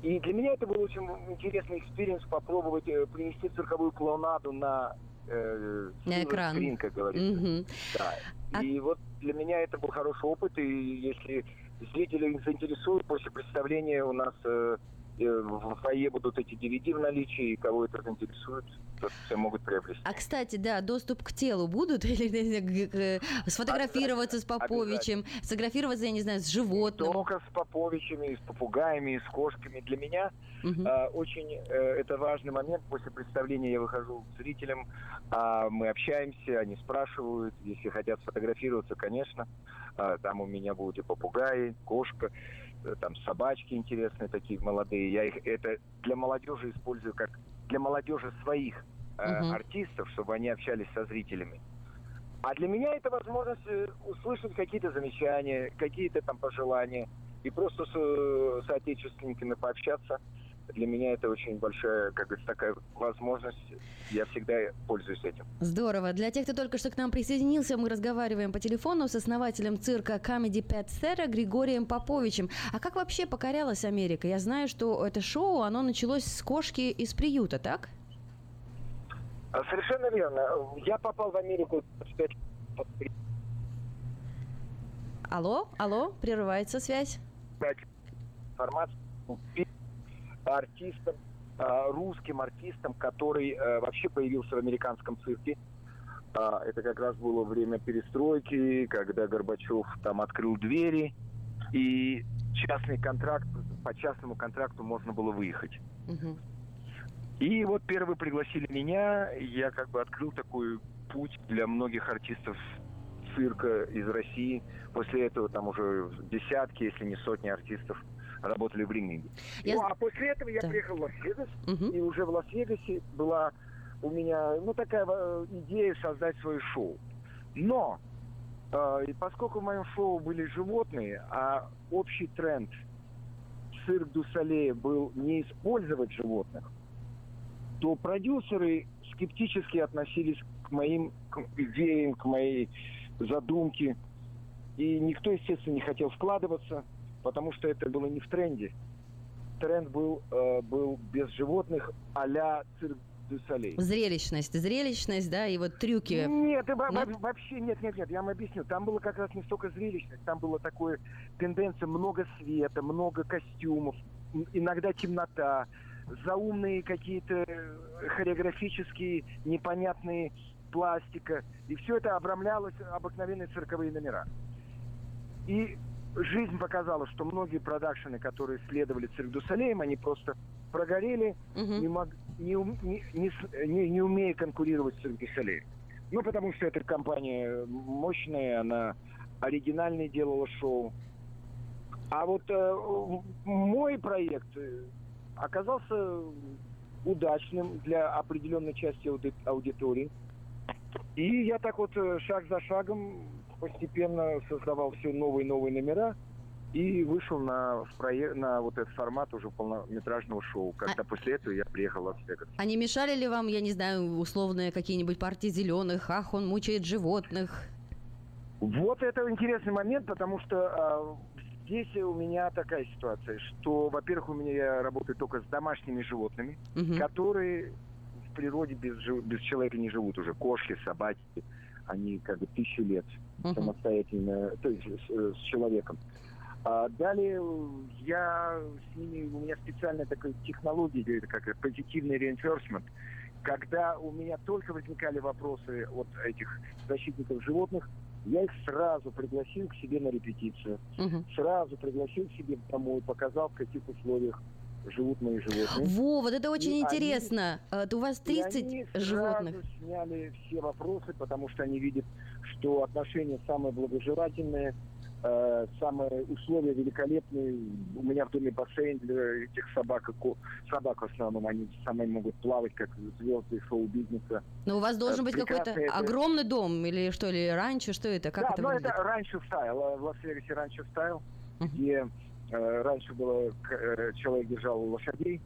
И для меня это был очень интересный experience попробовать э, принести цирковую клоунаду на, э, На экран. screen, как говорится. Мгм. Да. И вот для меня это был хороший опыт, и если зрители заинтересуют после представления у нас э, э, в фойе будут эти DVD в наличии, и кого это заинтересует, то все могут приобрести. А, кстати, да, доступ к телу будут? Или г- сфотографироваться с Поповичем, сфотографироваться, я не знаю, с животным? Только с Поповичами, с попугаями, с кошками. Для меня э, очень э, это важный момент. После представления я выхожу к зрителям, а мы общаемся, они спрашивают, если хотят сфотографироваться, конечно. А, там у меня будут и попугаи, кошка, э, там собачки интересные такие молодые. Я их это для молодежи использую как для молодежи своих э, Мгм. артистов, чтобы они общались со зрителями. А для меня это возможность э, услышать какие-то замечания, какие-то там пожелания и просто с э, соотечественниками пообщаться. Для меня это очень большая, как говорится, такая возможность. Я всегда пользуюсь этим. Здорово. Для тех, кто только что к нам присоединился, мы разговариваем по телефону с основателем цирка Comedy Pet Thera Григорием Поповичем. А как вообще покорялась Америка? Я знаю, что это шоу, оно началось с кошки из приюта, так? А, Совершенно верно. Я попал в Америку 25 лет Алло, алло, прерывается связь. дать артистам, а, русским артистам, который э, вообще появился в американском цирке. А, Это как раз было время перестройки, когда Горбачев там открыл двери, и частный контракт, по частному контракту можно было выехать. И вот первые пригласили меня, я как бы открыл такой путь для многих артистов цирка из России. После этого там уже десятки, если не сотни артистов работали в рингинге. Я Ну, а после этого я Да. приехал в Лас-Вегас, Мгм. и уже в Лас-Вегасе была у меня, ну, такая э, идея создать свое шоу. Но, э, и поскольку в моем шоу были животные, а общий тренд цирк Дусалея был не использовать животных, то продюсеры скептически относились к моим к идеям, к моей задумке. И никто, естественно, не хотел вкладываться, потому что это было не в тренде. Тренд был, э, был без животных а-ля цирк Солей. Зрелищность, зрелищность, да, и вот трюки. Нет, Нет? во- вообще нет, нет, нет, я вам объясню. Там было как раз не столько зрелищность, там было такое тенденция, много света, много костюмов, иногда темнота, заумные какие-то э, хореографические непонятные пластика. И все это обрамлялось обыкновенные цирковые номера. И жизнь показала, что многие продакшены, которые следовали цирк дю Солеем, они просто прогорели, не, мог- не, не- не не- не умея конкурировать с цирк дю Солеем. Ну, потому что эта компания мощная, она оригинальное делала шоу. А вот э, мой проект э, оказался удачным для определенной части ауди- аудитории. И я так вот э, шаг за шагом постепенно создавал все новые новые номера и вышел на, на вот этот формат уже полнометражного шоу, когда после этого я приехал в Лас-Вегас. А не мешали ли вам, я не знаю, условные какие-нибудь партии зеленых? Ах, он мучает животных. Вот это интересный момент, потому что а, здесь у меня такая ситуация, что, во-первых, у меня я работаю только с домашними животными, Мгм. которые в природе без, без человека не живут уже. Кошки, собаки, они как бы тысячу лет Мгм. самостоятельно, то есть с, с человеком. А далее э, я с ними, у меня специальная такая технология, это как позитивный reinforcement, когда у меня только возникали вопросы от этих защитников животных, я их сразу пригласил к себе на репетицию. Сразу пригласил к себе домой, показал, в каких условиях живут мои животные. Во, вот это очень И они- интересно. Э, У вас и 30 они животных. сразу сняли все вопросы, потому что они видят, что отношения самые благожелательные, э, самые условия великолепные. У меня в доме бассейн для этих собак, и собак в основном, они самые могут плавать, как звезды шоу-бизнеса. Но у вас должен Э, быть какой-то это- огромный дом или что, или ranch, что это? Как да, это выглядит? это ranch style, э, в Лас-Вегасе ranch style, где э, раньше было, э, человек держал лошадей,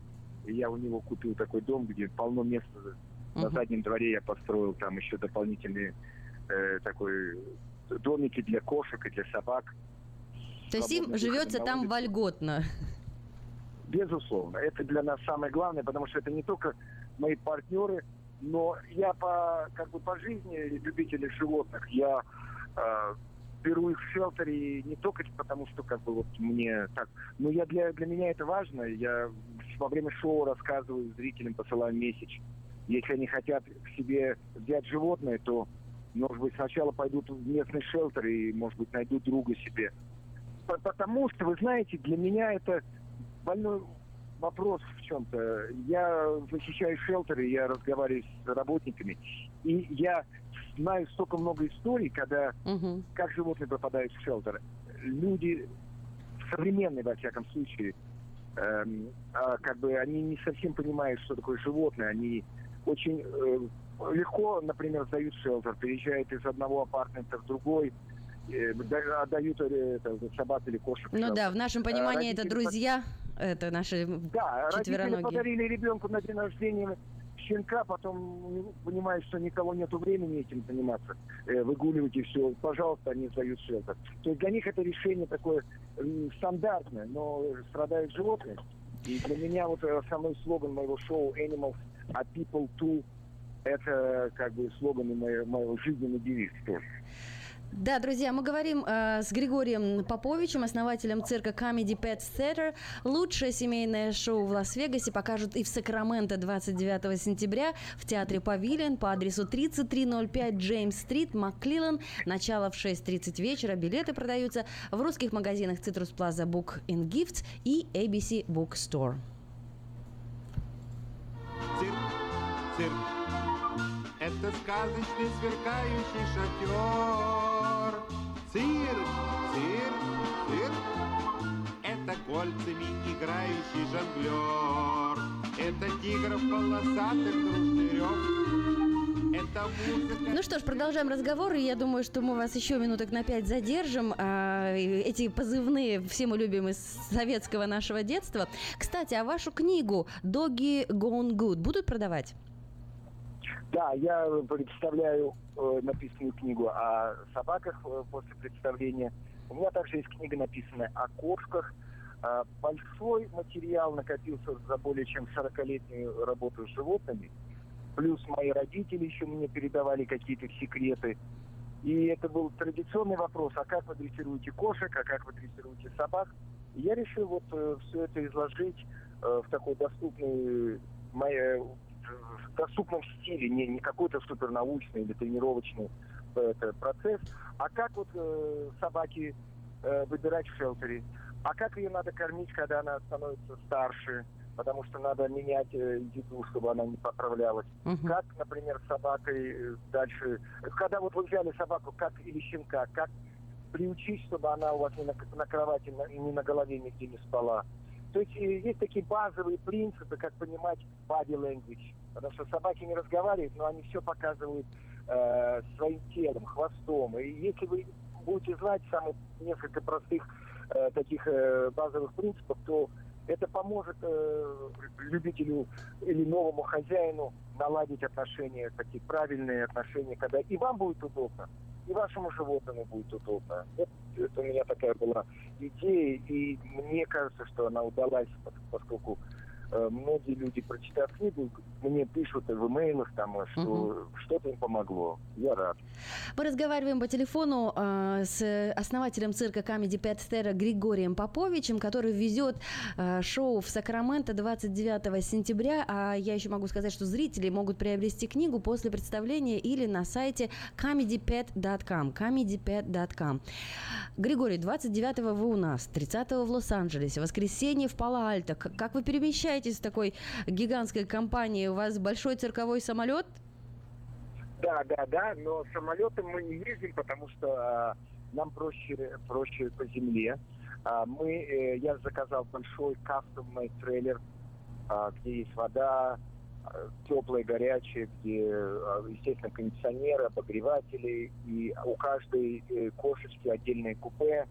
и я у него купил такой дом, где полно места. На Мгм. заднем дворе я построил там еще дополнительные э, такой домики для кошек и для собак. То есть им живется на там вольготно. Безусловно, это для нас самое главное, потому что это не только мои партнеры, но я по как бы по жизни любитель животных. Я э, беру их в шелтере не только потому, что как бы вот мне так, но я для для меня это важно. Я во время шоу рассказываю зрителям, посылаю месяч. Если они хотят к себе взять животное, то может быть сначала пойдут в местный шелтер и может быть найдут друга себе. По- Потому что, вы знаете, для меня это больной вопрос в чем-то. Я защищаю шелтеры, я разговариваю с работниками, и я знаю столько много историй, когда как животные попадают в шелтер. Люди современные, во всяком случае, эм, а, как бы они не совсем понимают, что такое животное. Они очень э, легко, например, сдают шелтер, переезжают из одного апартамента в другой, э, да- отдают э, это, собак или кошек. Ну да, в нашем А понимании это родители друзья, это наши да, родители четвероногие. подарили ребенку на день рождения щенка, потом понимают, что никого нету времени этим заниматься, э, выгуливать и все, пожалуйста, они сдают шелтер. То есть для них это решение такое стандартное, но страдают животные. И для меня вот э, основной слоган моего шоу Animals a People Too это как бы слоган и мой, мой жизненный девиз тоже. Да, друзья, мы говорим э, с Григорием Поповичем, основателем цирка Comedy Pet Theater. Лучшее семейное шоу в Лас-Вегасе покажут и в Сакраменто 29 сентября в театре Павилион по адресу 3305 Джеймс-стрит, Макклилан. Начало в 6.30 вечера. Билеты продаются в русских магазинах Citrus Plaza Book and Gifts и ABC Bookstore. Цирк, цирк, это сказочный сверкающий шатер. Цирк, цирк, цирк, это кольцами играющий жонглер. Это тигров полосатых дружный рев. Это музыка... Ну что ж, продолжаем разговор, и я думаю, что мы вас еще минуток на пять задержим. А, эти позывные все мы любим из советского нашего детства. Кстати, а вашу книгу «Doggy Gone Good» будут продавать? Да, я представляю э, написанную книгу о собаках э, после представления. У меня также есть книга, написанная о кошках. Э, большой материал накопился за более чем 40-летнюю работу с животными. Плюс мои родители еще мне передавали какие-то секреты. И это был традиционный вопрос, а как вы дрессируете кошек, а как вы дрессируете собак. И я решил вот э, все это изложить э, в такой доступный моей в доступном стиле, не, не какой-то супернаучный или тренировочный э, это, процесс, а как вот э, собаки э, выбирать в шелтере, а как ее надо кормить, когда она становится старше, потому что надо менять э, еду, чтобы она не поправлялась. Мгм. Как, например, с собакой э, дальше, когда вот вы взяли собаку, как или щенка, как приучить, чтобы она у вас не на, на кровати, на- не на голове нигде не спала. То есть э, есть такие базовые принципы, как понимать body language. Потому что собаки не разговаривают, но они все показывают э, своим телом, хвостом. И если вы будете знать самых несколько простых э, таких э, базовых принципов, то это поможет э, любителю или новому хозяину наладить отношения, такие правильные отношения, когда и вам будет удобно, и вашему животному будет удобно. Это, это у меня такая была идея, и мне кажется, что она удалась, пос- поскольку многие люди, прочитав книгу, мне пишут в имейлах, там, э, что что-то им помогло. Я рад. Мы разговариваем по телефону э, с основателем цирка Comedy Pet Terror Григорием Поповичем, который везет э, шоу в Сакраменто 29 сентября. А я еще могу сказать, что зрители могут приобрести книгу после представления или на сайте comedypet.com. comedypet.com. Григорий, 29 вы у нас, 30 в Лос-Анджелесе, воскресенье в Пало-Альто. Как вы перемещаетесь в такой гигантской компании? У вас большой цирковой самолет? Да, да, да, но самолетом мы не ездим, потому что а, нам проще, проще по земле. А, мы, э, я заказал большой кастомный трейлер, а, где есть вода, теплая, горячая, где, естественно, кондиционеры, обогреватели, и у каждой э, кошечки отдельное купе.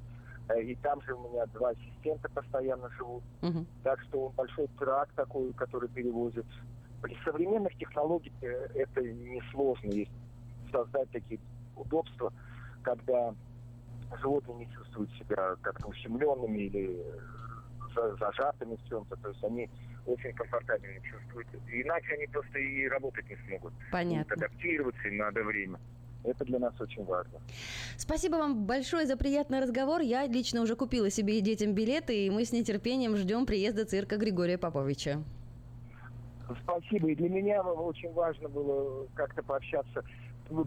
Э, И там же у меня два ассистента постоянно живут. Так что большой трак такой, который перевозит. При современных технологиях э, это несложно есть создать такие удобства, когда животные не чувствуют себя как-то ущемленными или э, за- зажатыми в чем-то. То есть они очень комфортабельно чувствуют. Иначе они просто и работать не смогут. Понятно. Будут адаптироваться, им надо время. Это для нас очень важно. Спасибо вам большое за приятный разговор. Я лично уже купила себе и детям билеты, и мы с нетерпением ждем приезда цирка Григория Поповича. Спасибо. И для меня очень важно было как-то пообщаться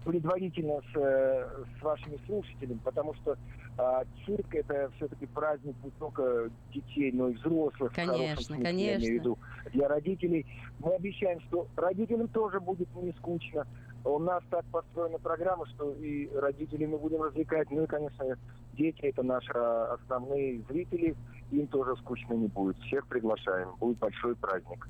предварительно с, э, с вашими слушателями, потому что а, цирк это все-таки праздник не только детей, но и взрослых. Конечно, смысле, Я конечно. имею в виду для родителей. Мы обещаем, что родителям тоже будет не скучно. У нас так построена программа, что и родителей мы будем развлекать. Ну и, конечно, дети это наши основные зрители. Им тоже скучно не будет. Всех приглашаем. Будет большой праздник.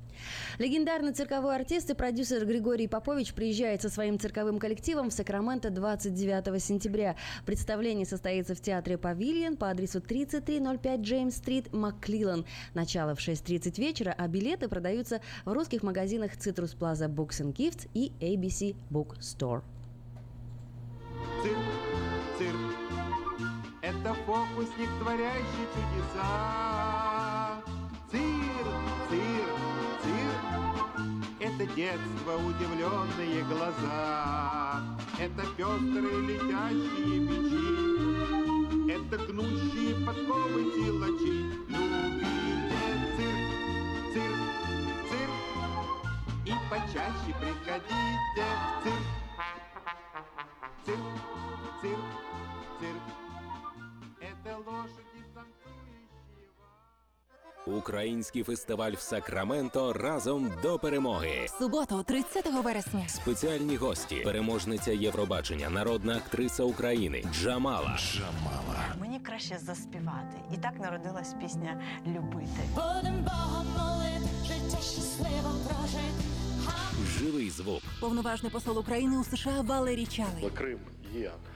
Легендарный цирковой артист и продюсер Григорий Попович приезжает со своим цирковым коллективом в Сакраменто 29 сентября. Представление состоится в театре «Павильон» по адресу 3305 Джеймс-стрит, Макклилан. Начало в 6.30 вечера, а билеты продаются в русских магазинах Citrus Plaza Books and Gifts и ABC Bookstore. Цирк, цирк, это фокусник, творящий чудеса. Цирк, цирк, цирк, это детство, удивленные глаза. Это пестрые летящие печи, это гнущие подковы силачи. Любите цирк, цирк, цирк, и почаще приходите в. Цирк, цирк, цирк, это лошади. Український фестиваль в Сакраменто разом до перемоги. Суботу, 30 вересня. Спеціальні гості, переможниця Євробачення, народна актриса України Джамала. Джамала. Мені краще заспівати. І так народилась пісня Любити. Будем Богом молити, життя щасливо прожити. Живий звук. Повноважний посол України у США Валерій Чалий. Крим є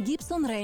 Гібсон Рейн.